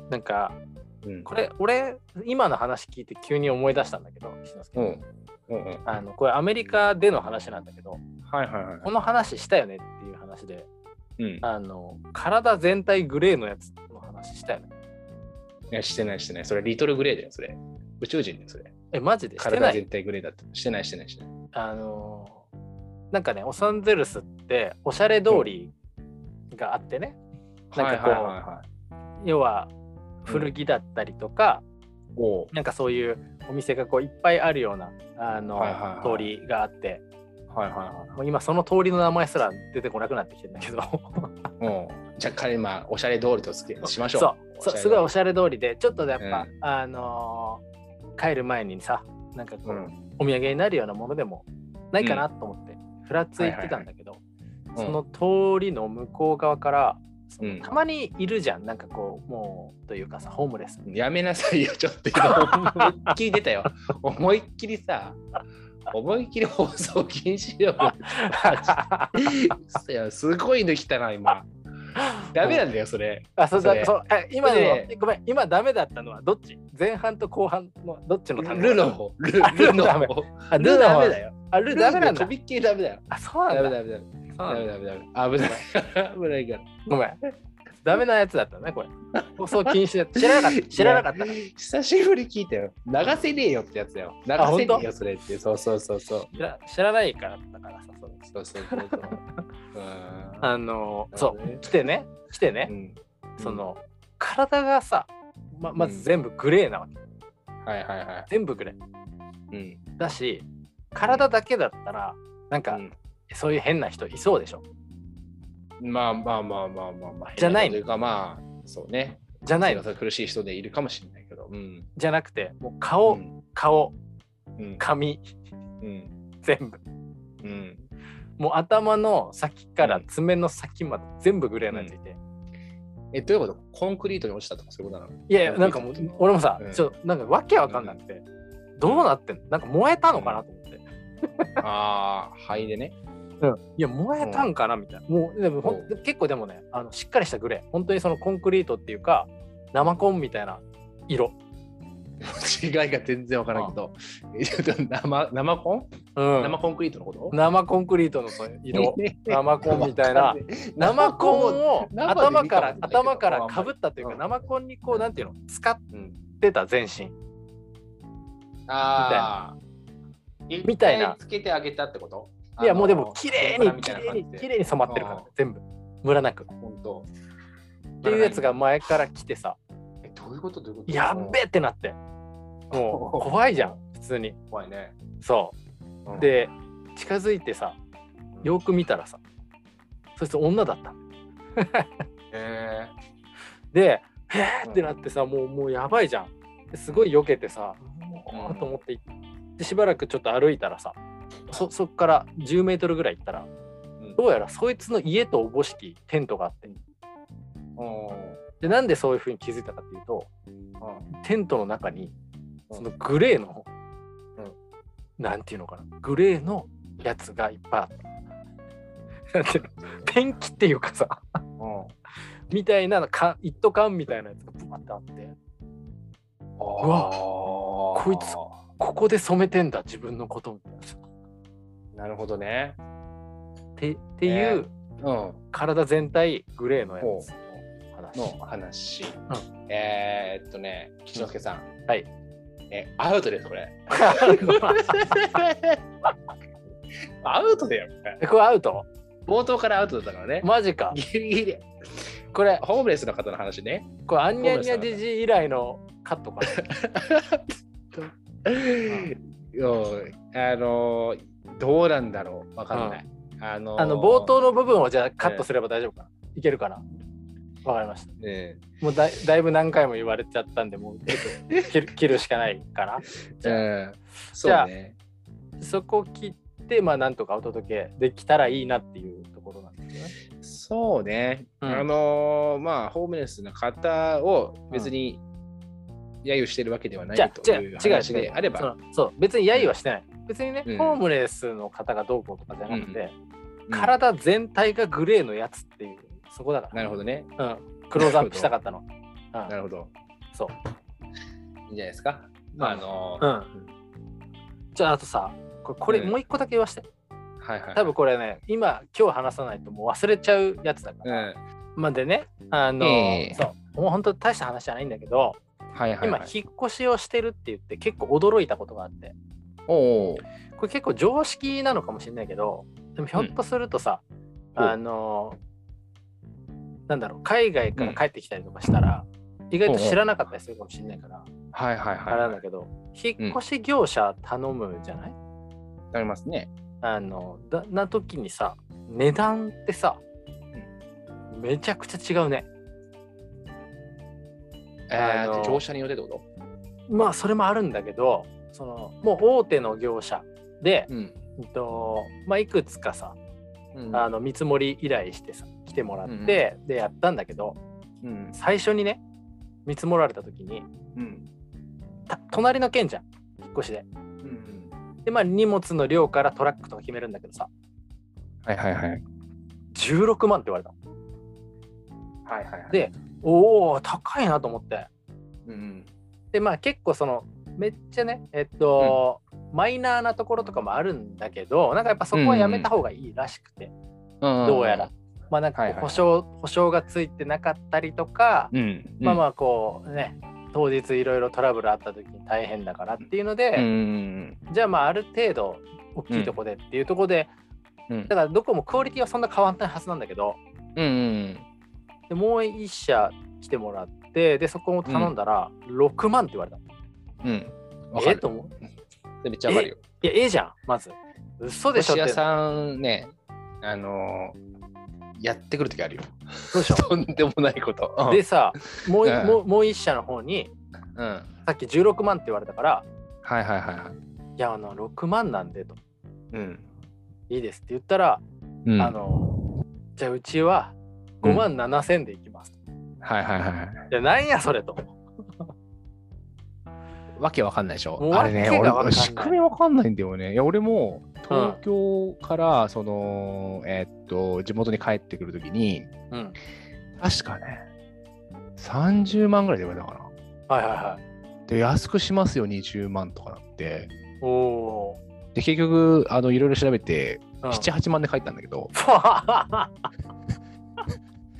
*laughs* なんか、ど。うん。これ、俺、今の話聞いて急に思い出したんだけど、石之助うん。うんうん。あのこれアメリカでの話なんだけど、はいはいはい。この話したよねっていう話で、うん。あの体全体グレーのやつの話したよね。いや、してないしてない。それ、リトルグレーだよ、それ。宇宙人だよ、それ。え、マジで？してない？体全体グレーだった。してないしてないしてない。あのなんかね、ロサンゼルスっておしゃれ通りがあってね、なんかこうはいはいはいはい。要は古着だったりとか、おう。なんかそういうお店がこういっぱいあるようなあの、はいはいはい。通りがあって、はいはいはい。もう今その通りの名前すら出てこなくなってきてるんだけど、*laughs* もう、じゃあ彼、まあ、おしゃれ通りとつけしましょう。そう。そうすごいおししゃれ通りでちょっとやっぱ、うあのー帰る前にさなんかこう、うんお土産になるようなものでもないかなと思って、ふらついてたんだけど、うんその通りの向こう側から、うんたまにいるじゃんなんかれもうというかさホームレスやめなさいよ、ちょっと今。思いっきり出たよ。思いっきりさ、思いっきり放送禁止よ。いやすごい抜きたな、今。*laughs* ダメなんだよ、それ。あそうそれだそうあ今のそれごめん今ダメだったのはどっち？前半と後半のどっちの単語 *laughs* ルの方。ルあルルの方。あルダメだよ。あルダメなんだとびっきりダメだよ。あそうなんだダメダメダメ。ダメダメダメ。危ない。危ないから。ごめんダメなやつだったね、これ。*laughs* 放送禁止だった。知らなかった。知らなかった。久しぶり聞いたよ。流せねえよってやつだよ。流せねえ本よ、それって。そうそうそうそう。知ら知らないからだからさ、そうそうそうそう。うんあの、そう、来てね、来てね、うんその、体がさ、ままず全部グレーなわけ。はいはいはい。全部グレー。うん。だし、体だけだったら、なんか、うんそういう変な人いそうでしょ。まあまあまあまあまあまあ。じゃないのというかまあ、そうね。じゃないの苦しい人でいるかもしれないけど。うん。じゃなくて、もう顔、うん顔、うん。髪、うん。全部。うん。もう頭の先から爪の先まで全部グレーなやついて。え、どういうこと？コンクリートに落ちたとかそういうことなの？いやいや、なんかもう、俺もさう、んちょっとなんかわけわかんなくて、どうなってん？のなんか燃えたのかなと思って。ああ、肺でね。いや、燃えたんかなみたいな。もう、でもほんう結構でもね、あのしっかりしたグレー。本当にそのコンクリートっていうか、生コンみたいな色。*laughs* 違いが全然わからんけど。*laughs* 生生コン？うん。生コンクリートのこと？生コンクリートの色。*laughs* 生コンみたいな。生生コンを頭から頭からかぶったというかうん。生コンにこうなんていうの使っうんてた全身。ああ。みたいな。つけてあげたってこと？いやもうでも綺麗に綺麗に綺麗に染まってるからあー全部。ムラなく。っ本当。ていうやつが前から来てさ。え、どういうこと？どういうこと？やっべえってなって。もう *laughs* 怖いじゃん普通に。怖いね。そううん、で近づいてさよく見たらさそいつ女だった。へでへーってなってさもうもうやばいじゃん。ですごい避けてさもうと思って行ってしばらくちょっと歩いたらさそそっから10メートルぐらい行ったらうん。どうやらそいつの家とおぼしきテントがあって。うん。でなんでそういうふうに気づいたかっていうとうん。テントの中にうん。そのグレーの、なんていうのかなグレーのやつがいっぱいあった。なんていうの？ペンキっていうかさうんみたいなか一斗缶みたいなやつがブワってあってうわこいつここで染めてんだ自分のことみたいなさなるほどね。ってっていううん。体全体グレーのやつの話。の話。えーっとね、吉之助さん。はい。え、アウトです、これ。*laughs* アウトだよ。ここれアウト？冒頭からアウトだったからね。マジか。ギリギリ。これ、ホームレスの方の話ね。これアンニャンニャジジ以来のカットか *laughs* あのどうなんだろうわかんない。あのあの冒頭の部分をじゃあカットすれば大丈夫かな？いけるかな？わかりました。ねもうだいだいぶ何回も言われちゃったんで、もうちょっと切る *laughs* 切るしかないかな。じゃあうん、そうね。そこ切って、まあなんとかお届けできたらいいなっていうところなんですよね。そうね。うんあのまあホームレスの方を別に揶揄してるわけではないじゃあ、という違う違う話違うであれば。そうそう、別に揶揄はしてない。別にね、うんホームレスの方がどうこうとかじゃなくて、うん体全体がグレーのやつっていう、そこだから。なるほどね。うん。クローズアップしたかったの。うんなるほど。そう。いいんじゃないですか？まあ、あのうん。じゃあ、あとさ、これこれうんもう一個だけ言わして。はいはい。多分これね、今、今日話さないともう忘れちゃうやつだから。うん。まあでね、あの、ええそう、もう本当大した話じゃないんだけど、はいはい、今、はい。引っ越しをしてるって言って結構驚いたことがあって、おお。これ結構常識なのかもしれないけど、でもひょっとするとさ、うんあの、なんだろう、海外から帰ってきたりとかしたら、意外と知らなかったりするかもしれないから、はいはいあれなんはい。だけど、引っ越し業者頼むじゃない、ありますね。あの、だな時にさ、値段ってさ、めちゃくちゃ違うね。えー、業者によってってこまあ、それもあるんだけど、その、もう大手の業者で、とうん。うんとまあ、いくつかさ、うんあの見積もり依頼してさ、来てもらって、で、やったんだけど、うん。最初にね、見積もられた時に、うん。た隣の県じゃん、引っ越しで。うん。で、まあ、荷物の量からトラックとか決めるんだけどさ、はいはいはい。16万って言われたの。はいはいはい。で、おお、高いなと思って。うん。で、まあ、結構その、めっちゃね、えっと、マイナーなところとかもあるんだけど、なんかやっぱそこはやめた方がいいらしくて、どうやら。まあなんかはいはいはい保証、保証がついてなかったりとか、うん。あ。まあまあこうね当日いろいろトラブルあった時に大変だからっていうので、うん。じゃあまあある程度大きいとこでっていうところで、うんだからどこもクオリティはそんな変わんないはずなんだけどうん。でもう一社来てもらってでそこも頼んだら6万って言われた、うん。え？えと思う？めっちゃわかるよ。いやええじゃんまず嘘でしょって星屋さんね、あのーやってくるときあるよ。そうでしょ *laughs* とんでもないこと。うんでさもう,、うんもうもう一社の方にうん。さっき16万って言われたからはいはいはいはい。いやあの6万なんでとうん。いいですって言ったら、うんあのじゃあうちは5万7千でいきます、はいはいはいはい。いやなんやそれとわけわかんないでしょ。あれね、俺、仕組みわかんないんだよね。いや、俺も東京から、その、えーっと、地元に帰ってくるときに、うん確かね、30万ぐらいで言われたかな。はいはいはいで、安くしますよ、20万とかなって。おおで、結局、あの、いろいろ調べて、ー、うん7、8万で帰ったんだけど、*laughs*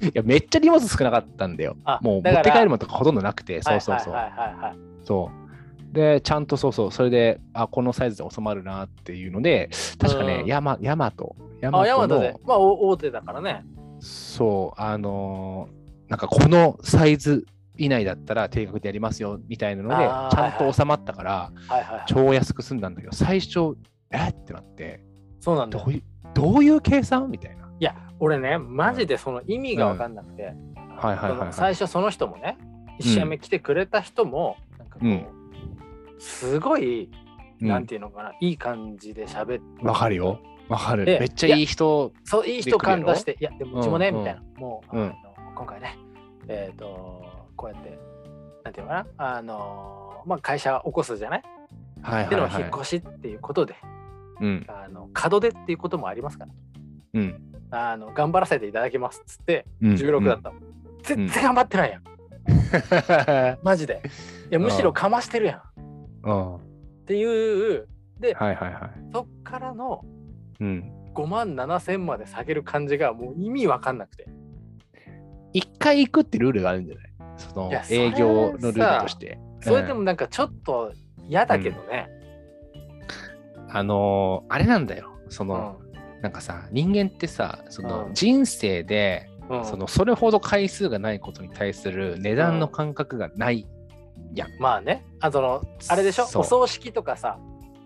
いや、めっちゃ荷物少なかったんだよあ。もう持って帰るものとかほとんどなくて、そうそうそう。そう。で、ちゃんとそうそう、それで、あ、このサイズで収まるなっていうので、確かね、うんヤマヤマト、ヤマトので。まあ、お大手だからね。そう、あのーなんかこのサイズ以内だったら定額でやりますよみたいなので、ちゃんと収まったから。超安く済んだんだけど、最初、え？ってなって、そうなんだよ。どういう、どういう計算？みたいな。いや、俺ね、マジでその意味が分かんなくて、はいはいはい、そのはい。最初その人もね、1社目来てくれた人も、なんかこう、うんすごい、うんなんていうのかな、いい感じで喋って。わかるよ。わかる。でめっちゃいい人。そう、いい人感出して、いや、でもうちもね、うんみたいな。もう、うんあの今回ね、えっ、と、こうやって、なんていうのかな、あの、まあ、会社起こすじゃない？はいでの引っはいはい。越しっていうことで、うん。あの門出っていうこともありますから、うん。あの頑張らせていただきますっつって、うん16だったの、全然頑張ってないやん、*laughs* マジで。いや、むしろかましてるやん。うん。っていう、で、はいはいはい。そっからのうん。5万7千まで下げる感じがもう意味わかんなくて。一回行くってルールがあるんじゃない？その営業のルールとして。それでもなんかちょっと嫌だけどね。あのーあれなんだよ。そうん。の、なんかさ、人間ってさ、そのうん人生で、うんそのそれほど回数がないことに対する値段の感覚がない。まあね、あその、あれでしょ、お葬式とかさ、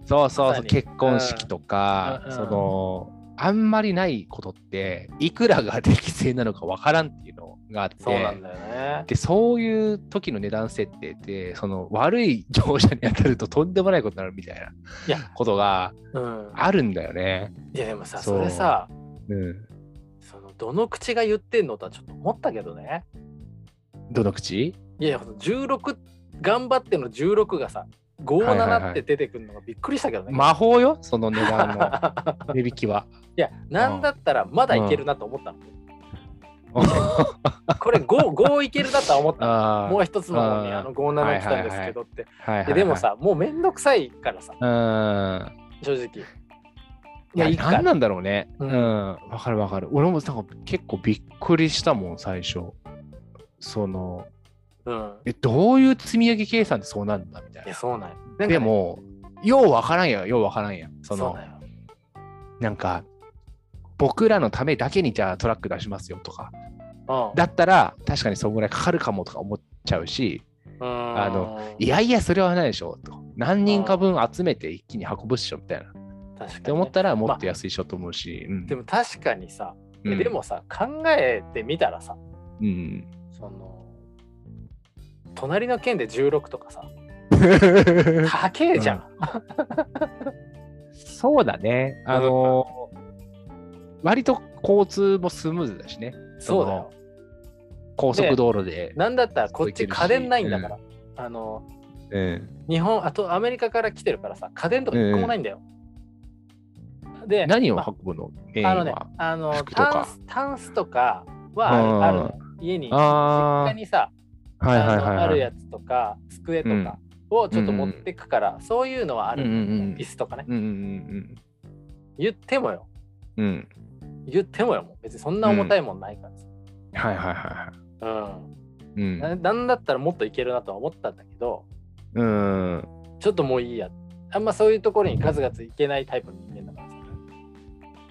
そうそうそう、結婚式とか、うん。うん。その、あんまりないことって、いくらが適正なのかわからんっていうのがあって、そうなんだよね。で、そういう時の値段設定って、その悪い業者に当たるととんでもないことになるみたいないや。ことがうん。あるんだよね。いやでもさ、それさ、うん。そのどの口が言ってんのとはちょっと思ったけどね。どの口？いやいや、16、頑張っての16がさ、57って出てくるのがびっくりしたけどね。魔法よ、その値段の *laughs* 値引きは。いや、なんだったらまだいけるなと思ったの。これ 5, 5いけるなとは思ったもう一つの方にあの57来たんですけどって。ででも、さ、もうめんどくさいからさ、うん。正直。いや、い何なんだろうね。ううんん。わ、かるわかる。俺もなんか結構びっくりしたもん、最初。その、うん。え、どういう積み上げ計算でそうなんだみたいな。そうなんねで、も、ようわからんやようわからんやん。その。なんか、僕らのためだけにじゃあトラック出しますよとか。うんだったら、確かにそんぐらいかかるかもとか思っちゃうし、うんあのいやいや、それはないでしょと。何人か分集めて一気に運ぶっしょみたいな。っ確かにねて思ったら、もっと安いしょと思うし。うんでも確かにさ、えうんでもさ、考えてみたらさ、うん。その、隣の県で16とかさ、*laughs* 高えじゃん。そうだね。あの割と交通もスムーズだしね。そうだよ。の高速道路で。なんだったらこっち家電ないんだから。あの、うん日本、あとアメリカから来てるからさ、家電とか一個もないんだよ。で、何をまあ運ぶの？メインあのねは。、あのタンス、タンスとかはあるの家に、実家にさ、はいはいはいはい。あるやつとか、机とかをちょっと持ってくから、そういうのはある、うんうんうん椅子とかね。うんうん言ってもよ、うんうん。言ってもよ、別にそんな重たいもんないからさ。はいはいはいはい。うん。ななんだったらもっといけるなとは思ったんだけど、うん。うん。ちょっともういいや。あんまそういうところにガツガツいけないタイプの人間だからさ。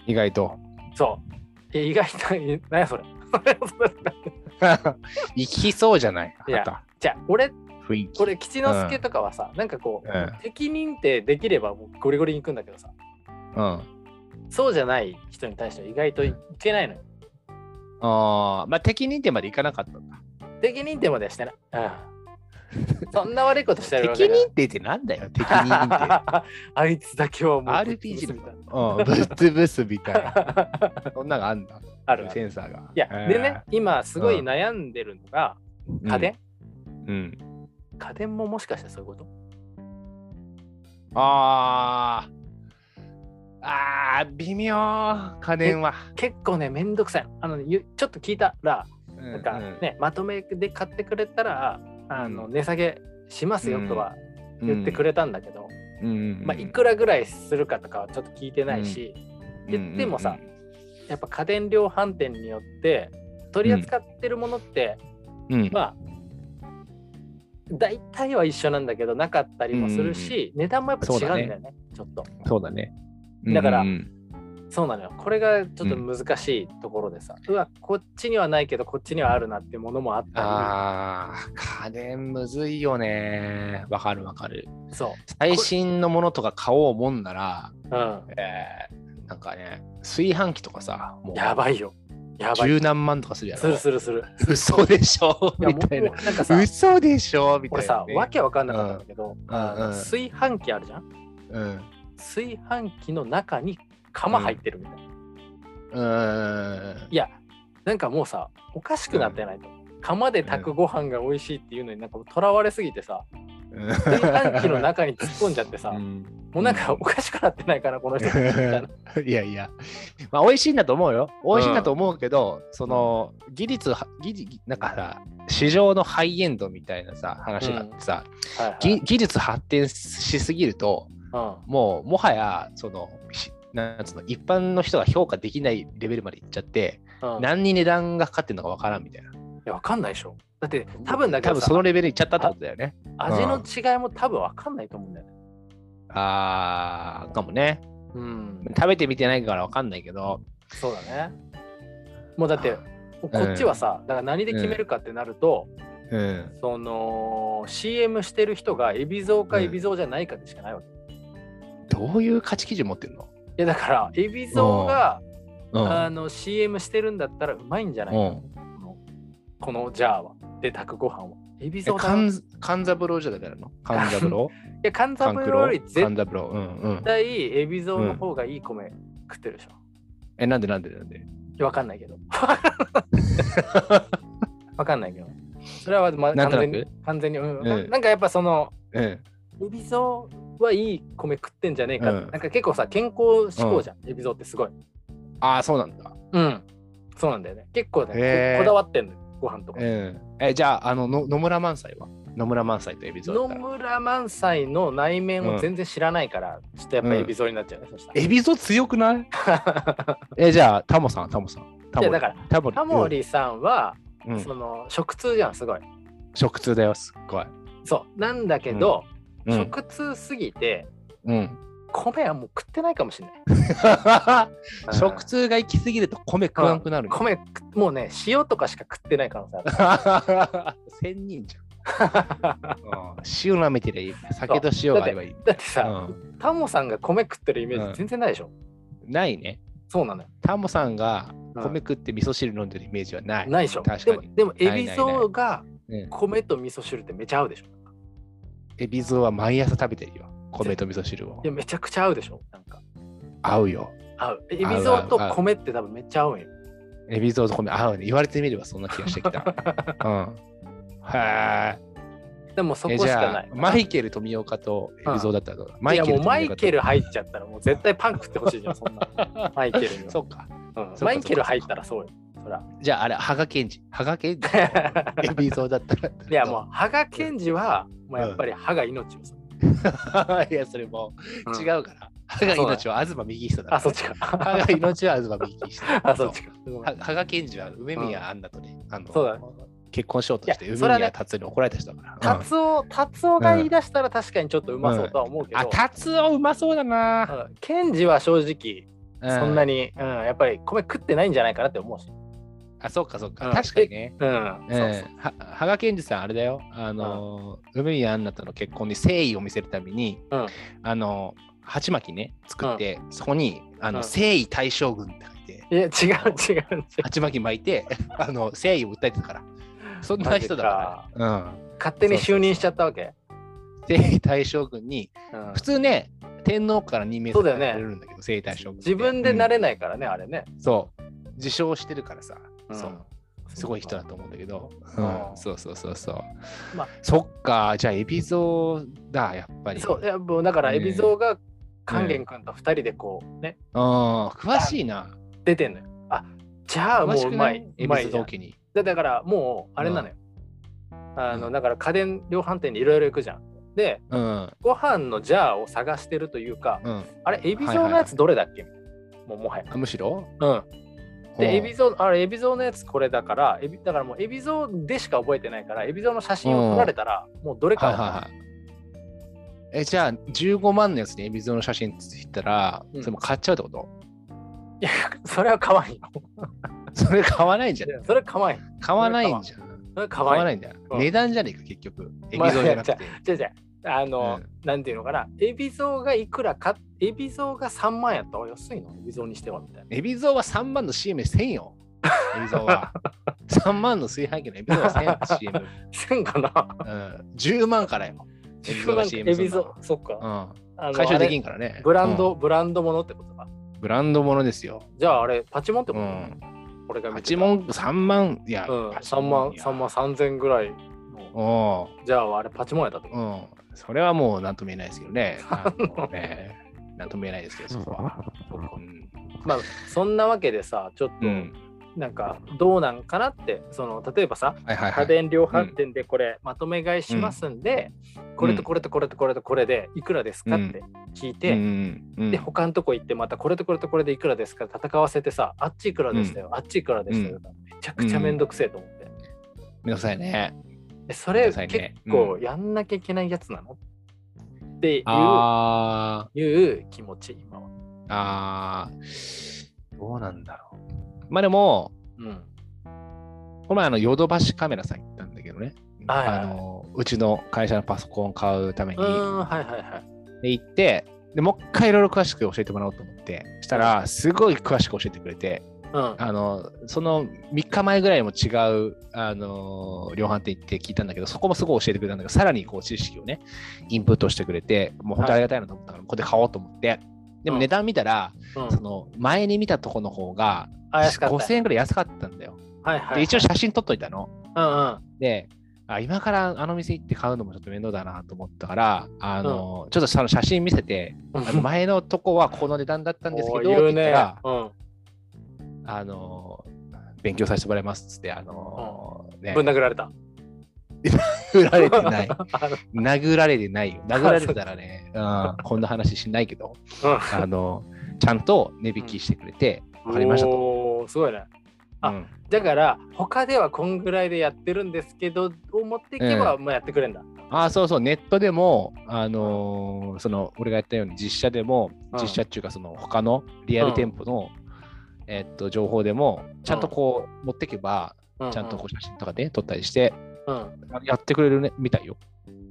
意外と。そう。え意外と、え何やそれ。*laughs* 行きそうじゃない？いやじゃあ、俺、た雰囲気。これ、吉之助とかはさ、なんかこう、うん。敵認定できればもうゴリゴリに行くんだけどさ、うん。そうじゃない人に対しては意外といけないのよ。ああ、まあ敵認定までいかなかったんだ。敵認定まではしてない。うん。そんな悪いことしてるわ敵けじゃない認定ってなんだよ、敵認定。*laughs* あいつだけはもう RPG みたいな。うん、ぶっ潰すみたいな。そんなのあんだ。ある。センサーが。いや、でね、今すごい悩んでるのが、うん、家電、うん。家電ももしかしてそういうこと？ああ。ああ、微妙。家電は。結構ね、めんどくさい。あの、ゆちょっと聞いたら、ななんかね、まとめで買ってくれたら、あのうん。値下げしますよとは言ってくれたんだけど、うん、うん。まあ、いくらぐらいするかとかはちょっと聞いてないし、言ってもさ、やっぱ家電量販店によって取り扱ってるものって、うん、うん、まあ大体は一緒なんだけどなかったりもするし、値段もやっぱ違うんだよねちょっと。そうだね。だからうんうん。そうなのよ。これがちょっと難しいところでさ、うわこっちにはないけどこっちにはあるなっていうものもあったああ、家電むずいよね。わかるわかる。りそ最新のものとか買おうもんなら、う、うん、えー、なんかね、炊飯器とかさ、もう。やばいよ。やばい。十何万とかするやろ。するするする。嘘でしょ？みたいな。なんかさ嘘でしょ？みた俺いな、ね。さわけわかんなかったんだけど、うん。うん。炊飯器あるじゃん？うん。炊飯器の中に釜入ってるみたいな、うーん。いやなんかもうさおかしくなってないと、釜で炊くご飯が美味しいっていうのになんかとらわれすぎてさ炊飯器の中に突っ込んじゃってさ、うんもうなんかおかしくなってないかなこの人。い *laughs* ないやいや、まあ、美味しいんだと思うよ。美味しいんだと思うけど、その技術、技術、なんかさ、市場のハイエンドみたいなさ、話があってさ、はいはい。ぎ技術発展しすぎると、うん。もうもはや、その、しなんつうの一般の人が評価できないレベルまでいっちゃって、うん、い何に値段がかかってるのかわからんみたいな。やわかんないでしょ。だって多分だけ多どさ分そのレベルいっちゃったってことだよね。味の違いも多分わかんないと思うんだよねあー、かもね。うん。食べてみてないからわかんないけど、そうだね。もうだってこっちはさ、だから何で決めるかってなると、うん。その CM してる人が海老蔵かうん。海老蔵じゃないかでしかないわけ、いどういう価値基準持ってんの？やだから海老蔵が、うん。あの CM してるんだったらうまいんじゃないかこのジャーは。で炊くご飯は海え老蔵だい勘勘三郎じゃダメなの勘三郎や勘三郎郎より絶。対海老蔵の方がいい米食ってるでしょ、え、なんでなんでなんで？わかんないけど。*laughs* わかんないけど。それは、まあ、完全に完全に、うん。うん。なんかやっぱそのうん。海老蔵はいい米食ってんじゃねえかうん。なんか結構さ健康志向じゃん、海老蔵ってすごい。ああ、そうなんだ。うん。そうなんだよね。結構ねこだわってんのよご飯とか、うん。え、じゃあ、あの、の野村萬斎は？野村萬斎と海老蔵だ野。村萬斎の内面を全然知らないから、ちょっとやっぱり海老蔵になっちゃうね、そしたら海老蔵強くない？*laughs* え、じゃあ、タモさん、タモさん。タいやだからタモリ。タモリさんは、うん、うんその食通じゃんすごい食通だよ、すっごい。そうなんだけど、うん。食通すぎてうん、米はもう食ってないかもしれない。う *laughs* ん食通が行き過ぎると米食わんくなるの。米食もうね塩とかしか食ってない可能性ある。*laughs* 千人じゃん。*laughs* うん。塩舐めてりゃいい。酒と塩があればいい。だってさ、うん。タモさんが米食ってるイメーうん。ジ全然ないでしょ、ないね。そうなのよ。タモさんがうん。米食って味噌汁飲んでるイメージはない。ないでしょ？確かに。でもでもエビゾウがうん。米と味噌汁ってめちゃ合うでしょ？エビゾウは毎朝食べてるよ。米と味噌汁をい。やめちゃくちゃ合うでしょ？なんか合うよ。合うエビゾウと米って多分めっちゃ合うんよエビゾウと米合うね。言われてみればそんな気がしてきた。*laughs* うん。へでもそえ。こしかない、マイケル富岡とエビゾウだったらどう？だマいやもう富岡とマイケル入っちゃったらもう絶対パン食ってほしいじゃんそんな *laughs* マイケルにはそっか。うんかマイケル入ったらそうよじゃああれ、羽賀健二。羽賀健二。*laughs* エビゾウだったら。いやもう羽賀健二はもうやっぱり歯が命をさ、う。*laughs* いや、それもうん違うから。歯が命は東右下だからあ、そっちか。歯が命は東右下。あ、そっちか。*laughs* は羽賀健二は梅宮アンナとね、あのそうだね結婚しようとして梅宮達夫に怒られた人だから。うんタツオ、タツオが言い出したら確かにちょっとうまそうとは思うけど、あ、達夫うまそうだな。うんケンジは正直、うそんなに、うん、やっぱり米食ってないんじゃないかなって思うし。あ、そうかそうか。うん確かにね。うん。は羽賀健二さん、あれだよ。あの、梅宮アンナとの結婚に誠意を見せるために、うんあの、鉢巻きね、作って、そこに、あの、うん誠意大将軍って書いて、いや、違う違う違う。鉢巻き巻いて、*laughs* あの、誠意を訴えてたから。そんな人だから。うん。勝手に就任しちゃったわけ？征夷大将軍に、うん普通ね、天皇から任命されるんだけど、征夷大将軍。自分でなれうんないからね、あれね。そう。自称してるからさ、うんそう。すごい人だと思うんだけど、ううんん、そうそうそうそう。まあそっか、じゃあ、エビゾーだ、やっぱり。そう、いやもうだから、ね海老蔵が勸玄君と二人でこうね、うん、詳しいな。出てんのよ。あじゃあもううまい。エビうまいじゃんゾ同期に。でだからもうあれなのよ。あのうんだから家電量販店にいろいろ行くじゃん。で、うん、ご飯のジャーを探してるというか、うん。あれ、エビゾーのやつどれだっけ、もうもはや。あむしろ？うん。で、エビゾゾー、あれ、エビゾーのやつこれだから、エビだからもうエビゾーでしか覚えてないから、エビゾーの写真を撮られたら、もうどれかはいはいはい。え、じゃあ、15万のやつにエビゾーの写真ついたら、うんそれも買っちゃうってこと？いや、それは可愛いよ。*laughs* それ買わないんじゃないそれ可愛い。買わないんじゃん。それ可買わ愛。ないいんだよ。うん値段じゃねえか、結局。エビまあゾーじゃなくて。じゃあじゃああの、うんなんていうのかな、エビゾーがいくらか、エビゾーが3万やったら安いの？エビゾーにしてはみたいな。エビゾーは3万の CM せんよ。*laughs* エビゾーは。3万の炊飯器のエビゾーはせんよ、CM。せんかな？うん、10万からよ。エビゾーが CM エするのビゾー、そっか。うん。回収できんからね。ブランド、うんブランドものってことか？ブランドものですよ。じゃああれ、パチモンってこと、うん。これが見てた8万、3万、いや、うん、パチ3万、モンいや3万3000ぐらいじゃああれ、パチモンやったと？うん。それはもう何とも言えないですけどね。ね何とも言えないですけど、そこは。うん。まあ、そんなわけでさ、ちょっと、うん。なんか、どうなんかなって、その、例えばさ、はいはいはい。家電量販店でこれまとめ買いしますんで、これとこれとこれとこれとこれでいくらですかうんって聞いうんて、うんで他のとこ行ってまたこれとこれとこれでいくらですか戦わせてさあっちいくらでしたよ、あっちいくらでしたよ、めちゃくちゃめんどくせえと思って、めんどくさいね。えそれ結ね。構やんなきゃいけないやつなの、っていうあいう気持ち今は。ー、あー、どうなんだろう。まあでも、うん、この前あのヨドバシカメラさん行ったんだけどね。はいはいはい。あのうちの会社のパソコンを買うために。うーんはいはいはい。で行って、でもう一回いろいろ詳しく教えてもらおうと思って、したら、すごい詳しく教えてくれて、うん。あのその3日前ぐらいも違うあの量販店行って聞いたんだけど、そこもすごい教えてくれたんだけど、さらにこう知識をね、インプットしてくれて、もう本当ありがたいなと思ったから、ここで買おうと思って、でも値段見たら、うん。その前に見たとこの方が怪しかった。5000円ぐらい安かったんだよ。はいはい、で、一応写真撮っといたの。うんうん。で、あ今からあの店行って買うのもちょっと面倒だなと思ったから、あの、ちょっとその写真見せて、前のとこはこの値段だったんですけど、言ったら、うんあの、勉強させてもらいますっつって、あの、ねぶん、殴られた。殴られてない。あ *laughs* 殴られてないよ。殴られてたらね、うん、こんな話しないけど、のあの、ちゃんと値引きしてくれて、うんわかりましたと。すごいね。あうんだから、他ではこんぐらいでやってるんですけど、を持っていけば、まあやってくれんだ。ああ、そうそう、ネットでも、あのーその、俺がやったように実写でも、うん実写っていうか、その、他のリアル店舗の、えっと、情報でも、ちゃんとこう、持ってけば、うちゃんとこう写真とかで撮ったりして、うん。うんやってくれるね、みたいよ。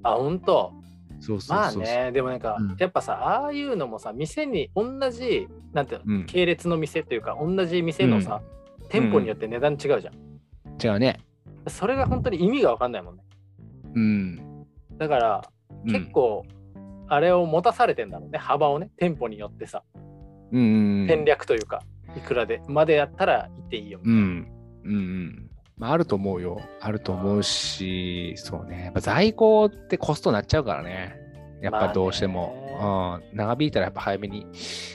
あ、本当？そうそうまあ。ね、でもなんか、うんやっぱさ、ああいうのもさ、店に同じ、なんていうの、うん系列の店というか、同じ店のさ、店舗によって値段違うじゃん。違うね。それが本当に意味が分かんないもんね。うん。だから、うん結、構、あれを持たされてんだろうね、幅をね、店舗によってさ、うん。戦略というか、いくらで、までやったら行っていいよ。うん。うんうん。まあ、あると思うよ。あると思うし、そうね。やっぱ在庫ってコストになっちゃうからね。やっぱどうしても。うん、長引いたらやっぱ早めに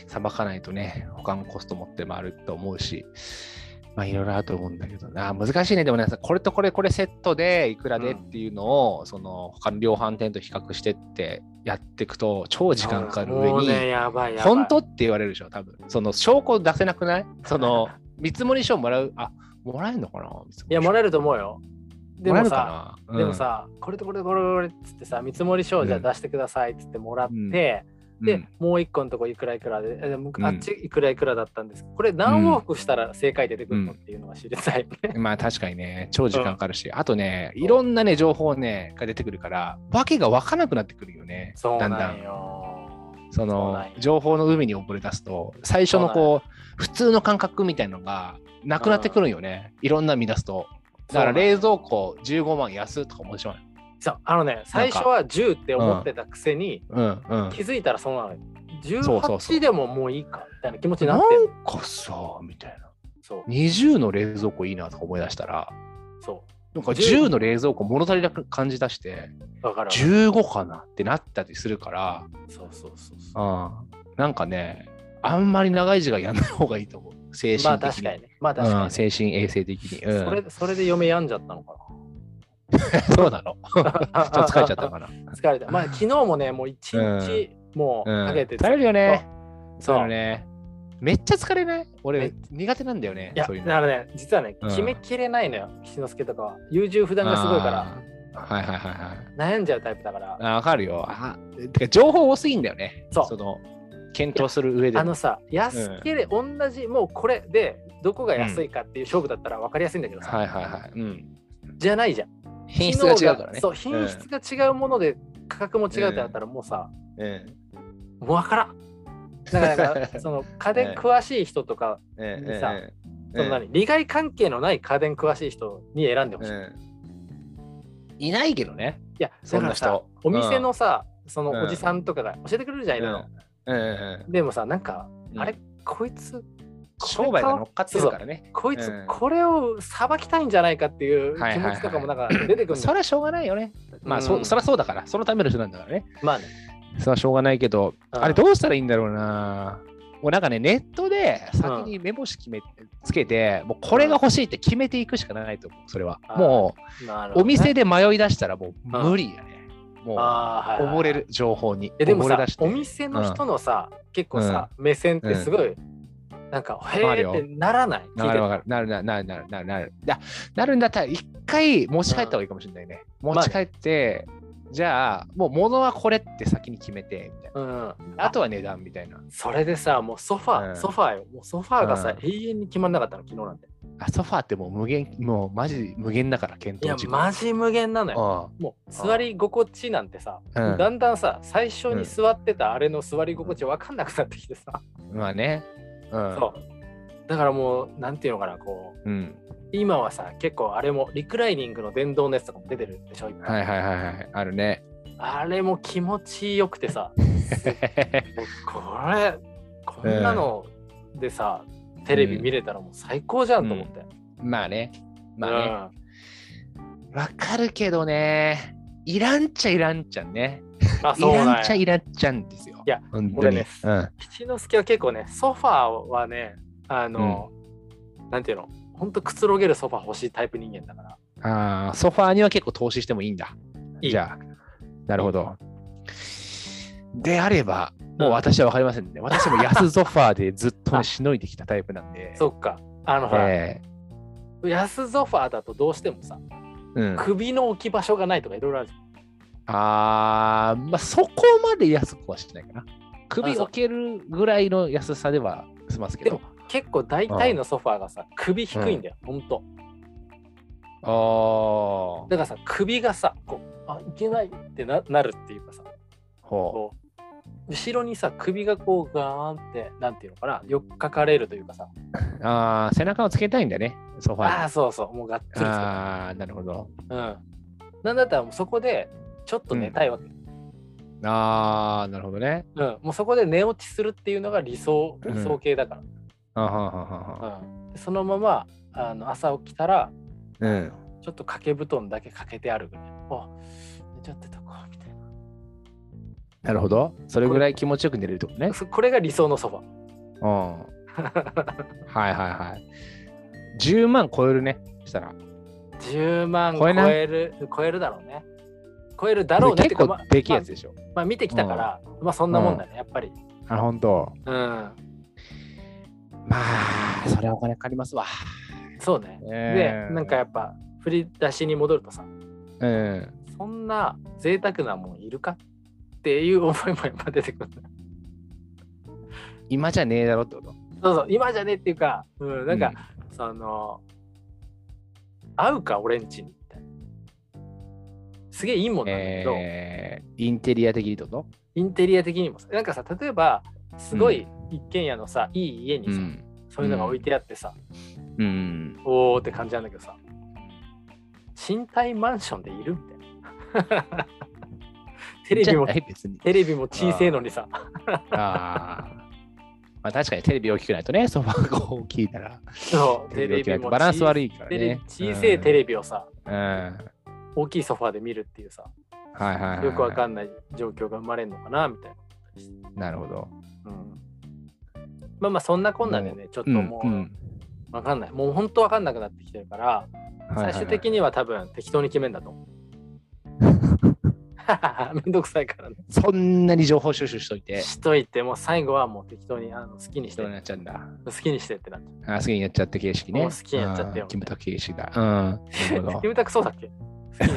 さばかないとね、他のコスト持ってもあると思うし。まあいろいろあると思うんだけどな。難しいね。でもね、これとこれこれセットでいくらでっていうのを、その他の量販店と比較してってやっていくと超時間かかる上に、ね。本当って言われるでしょ、多分。その証拠出せなくない？その *laughs* 見積書もらう、あ、もらえるのかな？いや、もらえるると思うよ。でもさ、かな、でもさ、これとこれとこれこれっつってさ、見積書をじゃあ出してくださいっつってもらって、うんで、うんもう一個のとこいくらいくらで、あっちいくらいくらだったんです。これ何往復したら正解出てくるのっていうのは知りたいね。まあ確かにね、超時間かかるし、あとね、いろんなね、情報ね、が出てくるから、わけがわからなくなってくるよね。だんだん。その情報の海に溺れ出すと、最初のこう、普通の感覚みたいのがなくなってくるんよね。いろんな見出すと。だから冷蔵庫15万安とか思ってしまう。そうあのね、最初は10って思ってたくせに、うんうん。気づいたらそうなのよ。そうそうそう18でももういいかみたいな気持ちにななってる。んかさ、みたいな。そう20の冷蔵庫いいなとか思い出したら、そなんか10 10の冷蔵庫物足りなく感じ出して、う。わかるわかる。15かなってなったりするから、そうそうそうそう。うん、なんかね、あんまり長い時間やんない方がいいと思う。精神的に。まあ確かにね。まあ確かに、うん、精神衛生的に。うん、それそれで嫁病んじゃったのか *laughs* そうなの。*laughs* ちょな。っと疲れちゃったかな。疲れた。まあ昨日もね、もう一日もううん、かけて疲れるよね。そうそうね。めっちゃ疲れない？め俺、苦手なんだよねい。や、そういうの。だからね、実はね、うん決めきれないのよ、吉之助とかは。優柔不断がすごいから。はいはいはいはい。悩んじゃうタイプだから。あわかるよ。あてか情報多すぎんだよね。そうの検討する上で。あのさ、安けれ、同じ、もうこれで、どこが安いかっていう勝負だったら分かりやすいんだけどさ、はいはいはい。うん。じゃないじゃん。品質が違うからね。そう、品質が違うもので価格も違うってなったら、もうさ、うん。もう分からん。だから *laughs* その家電詳しい人とか、うん。でさうんその何利害関係のない家電詳しい人に選んでほしい。いないけどね。や、そんな人、お店のさ、そうんのおじさんとかが教えてくれるじゃん、いろいろうんうんでもさ、なんか、うんあれ、こいつ、商売が乗っかってるからね。こいつうん、これをさばきたいんじゃないかっていう気持ちとかもなんか出てくる。それはしょうがないよね。まあ、うんそそりゃそうだから、そのための人なんだからね。まあね。それはしょうがないけど、うんあれどうしたらいいんだろうな。もうなんかね、ネットで先に目星決めつけて、もうこれが欲しいって決めていくしかないと思う、それは。もう、お店で迷い出したらもう無理やね。もう、溺れる情報に。えでもさお店の人のさ、結構さ、目線ってすごい、なんか、へわかるよーってならない？なる。なるなるなるなるなるなる。だなるんだったら一回持ち帰った方がいいかもしれないね。持ち帰って、じゃあもう物はこれって先に決めてみたいな。うん。あとは値段みたいな。それでさ、もうソファー、うんソファーよ。もうソファーがさ、う永遠に決まんなかったの、昨日なんて。あソファーってもう無限、もうマジ無限だから、検いや討、軸。マジ無限なのよ。うもう座り心地なんてさ、うんだんだんさ、最初に座ってたあれの座り心地分かんなくなってきてさ、ん。まあね。うん。そう。だからもう、なんていうのかな、こう、うん。今はさ、結構あれも、リクライニングの電動のやつとかも出てるでしょ、いっぱいはいはいはいはい。あるね。あれも気持ちよくてさ、*laughs* これ、こんなのでさ、テレビ見れたらもう最高じゃんと思って。まあね。まあね。わかるけどね。いらんちゃいらんちゃんね。うん、あ、いそうなんやらんちゃいらんちゃんですよ。いや。俺ねうん。七之助は結構ね、ソファーはね、あの、なんていうの、ほんとくつろげるソファー欲しいタイプ人間だから。ああ、ソファーには結構投資してもいいんだ。いいじゃあ、なるほど。であれば、もう私は分かりませんね。私も安ソファーでずっとね、あしのいできたタイプなんで。*laughs* そっか。あの、ほら、え安ソファーだとどうしてもさ、えうん、首の置き場所がないとかいろいろあるじゃん。あー、まあ、そこまで安くはしてないかな。首置けるぐらいの安さでは済ますけどでも。結構大体のソファーがさ、首低いんだよ、ほんと。ああ、だからさ、首がさ、こう、あ、いけないってななるっていうかさ、ほこう、後ろにさ、首がこうガーンって、なんていうのかな、よっかかれるというかさ、う。ああ、背中をつけたいんだね、ソファーに。ああ、そうそう、もうがっつりああ、なるほど。うん。なんだったらもうそこでちょっと寝たいわけ。ああ、なるほどね。うん。もうそこで寝落ちするっていうのが理想、うん理想形だかあはははら。は。うん。でそのままあの朝起きたら、うん。ちょっと掛け布団だけかけてあるぐらい。あ、寝ちゃってたか、みたいなるほど。それぐらい気持ちよく寝れるってことねな。。そこれが理想のソファ。うん。はいはいはい。10万超えるね。したら。10万超える、超えるだろうね。超えるだろうねって結構できいやつでしょ。まあまあ見てきたから、まあそんなもんだね、やっぱり。あ、本当。うん。まあ、それはお金かかりますわ。そうね。えで、なんかやっぱ振り出しに戻るとさ、うん。そんな贅沢なもんいるかっていう思いもやっぱ出てくる。今じゃねえだろってこと？そうそう、今じゃねっていうか、うん、なんか、その、合うか、俺んちに。すげえいいもんなんだけど、えー、インテリア的にってこと？インテリア的にもさ、なんかさ、例えば、すごい一軒家のさ、いい家にさ、うん。そういうのが置いてあってさ、うん。おーって感じなんだけどさ、賃貸マンションでいるみたいな。*laughs* テレビも。テレビも小せえのにさ、ああ。まあ確かにテレビ大きくないとね、ソファが大きいから。そうテレビもバランス悪いいからね。小せえテレビをさ、うん。うん。大きいソファーで見るっていうさ、はいはいはい。よくわかんんない状況が生まれるのかなみたいな。なるほど。うん、まあまあそんなこんなでね、ちょっともうんうわかんない。もう本当わかんなくなってきてるから、最終的に。には多分適当に決めんだと思う。*laughs* めんどくさいからね。そんなに情報収集しといて、しといて、もう最後はもう適当にあの好きにしてなっちゃうんだ。好きにしてってなっちゃあ好きにやっちゃって形式ね。もう好きにやっちゃってようんキムタク形式だ。うん。*laughs* キムタクそうだっけ？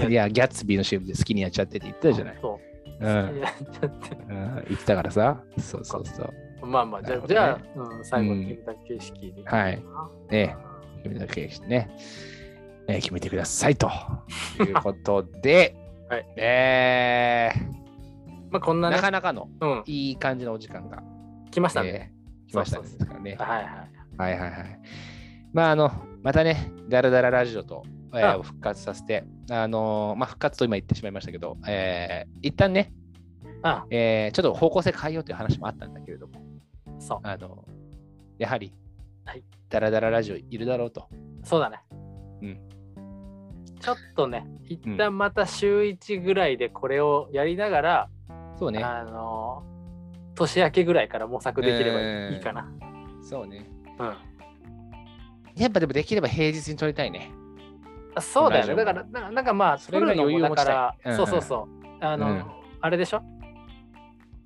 いや、ギャッツビーの CM で好きにやっちゃってって言ってたじゃない。そう。うん。好きにやっちゃって。うん言ってたからさ。そうそうそう。まあまあ、じゃあ、ねじゃあ、うん、最後にキムタク形式で。はい。ねキムタク形式ね。えー決めてくださいということで、*laughs* はいえまあこんなねーな、かなかのうん、いい感じのお時間が、来ましたね。えー来ましたねですからね。はいはい。はいはいはい。まあ、あの、またね、ダラダララジオと、えーうん復活させて、あのーまあ、復活と今言ってしまいましたけど、えー一旦ね、あえーちょっと方向性変えようという話もあったんだけれども、そう。あのやはり、はいダラダララジオいるだろうと。そうだね。うん。ちょっとね、一旦また週1ぐらいでこれをやりながら、そうね。あのー年明けぐらいから模索できればいいかな。そうね。うん。やっぱでもできれば平日に撮りたいね。あそうだよね。だから、ななんかまあ、それぐらい撮るのも余裕だから、うんそうそうそう。あの、うんあれでしょ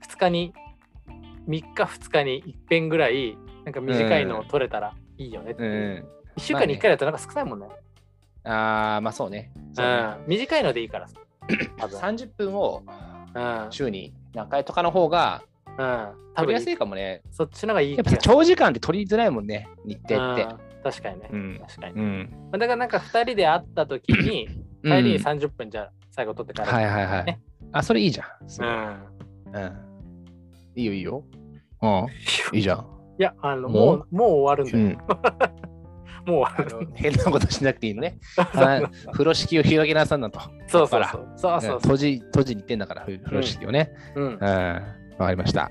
?2 日に、3日2日に一遍ぐらい、なんか短いのを撮れたらいいよねってう。ん。1週間に1回だとなんか少ないもんね。ああ、まあそうね。そうねうん。短いのでいいからさ。*clears throat* 多分。30分をうん。週に何回とかの方がうん。多分撮りやすいかもね。そっちの方がいいやっぱ長時間って撮りづらいもんね、日程って。うん確かにね。うん確かに。うん。まあだからなんか2人で会った時に、帰りに30分じゃあ最後撮ってから。はいはいはいね。あ、それいいじゃん。うん。うん。いいよいいよ。うん。いいじゃん。いや、あの、もう？もう、終わるんだよ。うん。*laughs* もうあ終わる。の変なことしなくていいのね。*laughs* あ風呂敷を広げなさんなと。そうそうそう。そうそう。閉じ、閉じに行ってんだから、風呂敷をね。うんうん。。わかりました。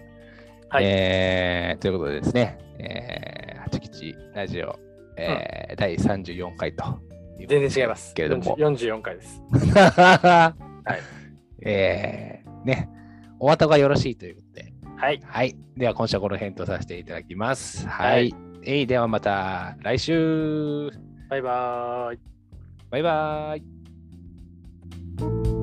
はいえーということでですね、えー、八吉ラジオ、えー第34回と全然違います。けれども。40 44回です。*laughs* はい。えー、ね、お後がよろしいということで、はい。はい。では、今週はこの辺とさせていただきます。はい。はいえい、ではまた来週。バイバーイ。バイバーイ。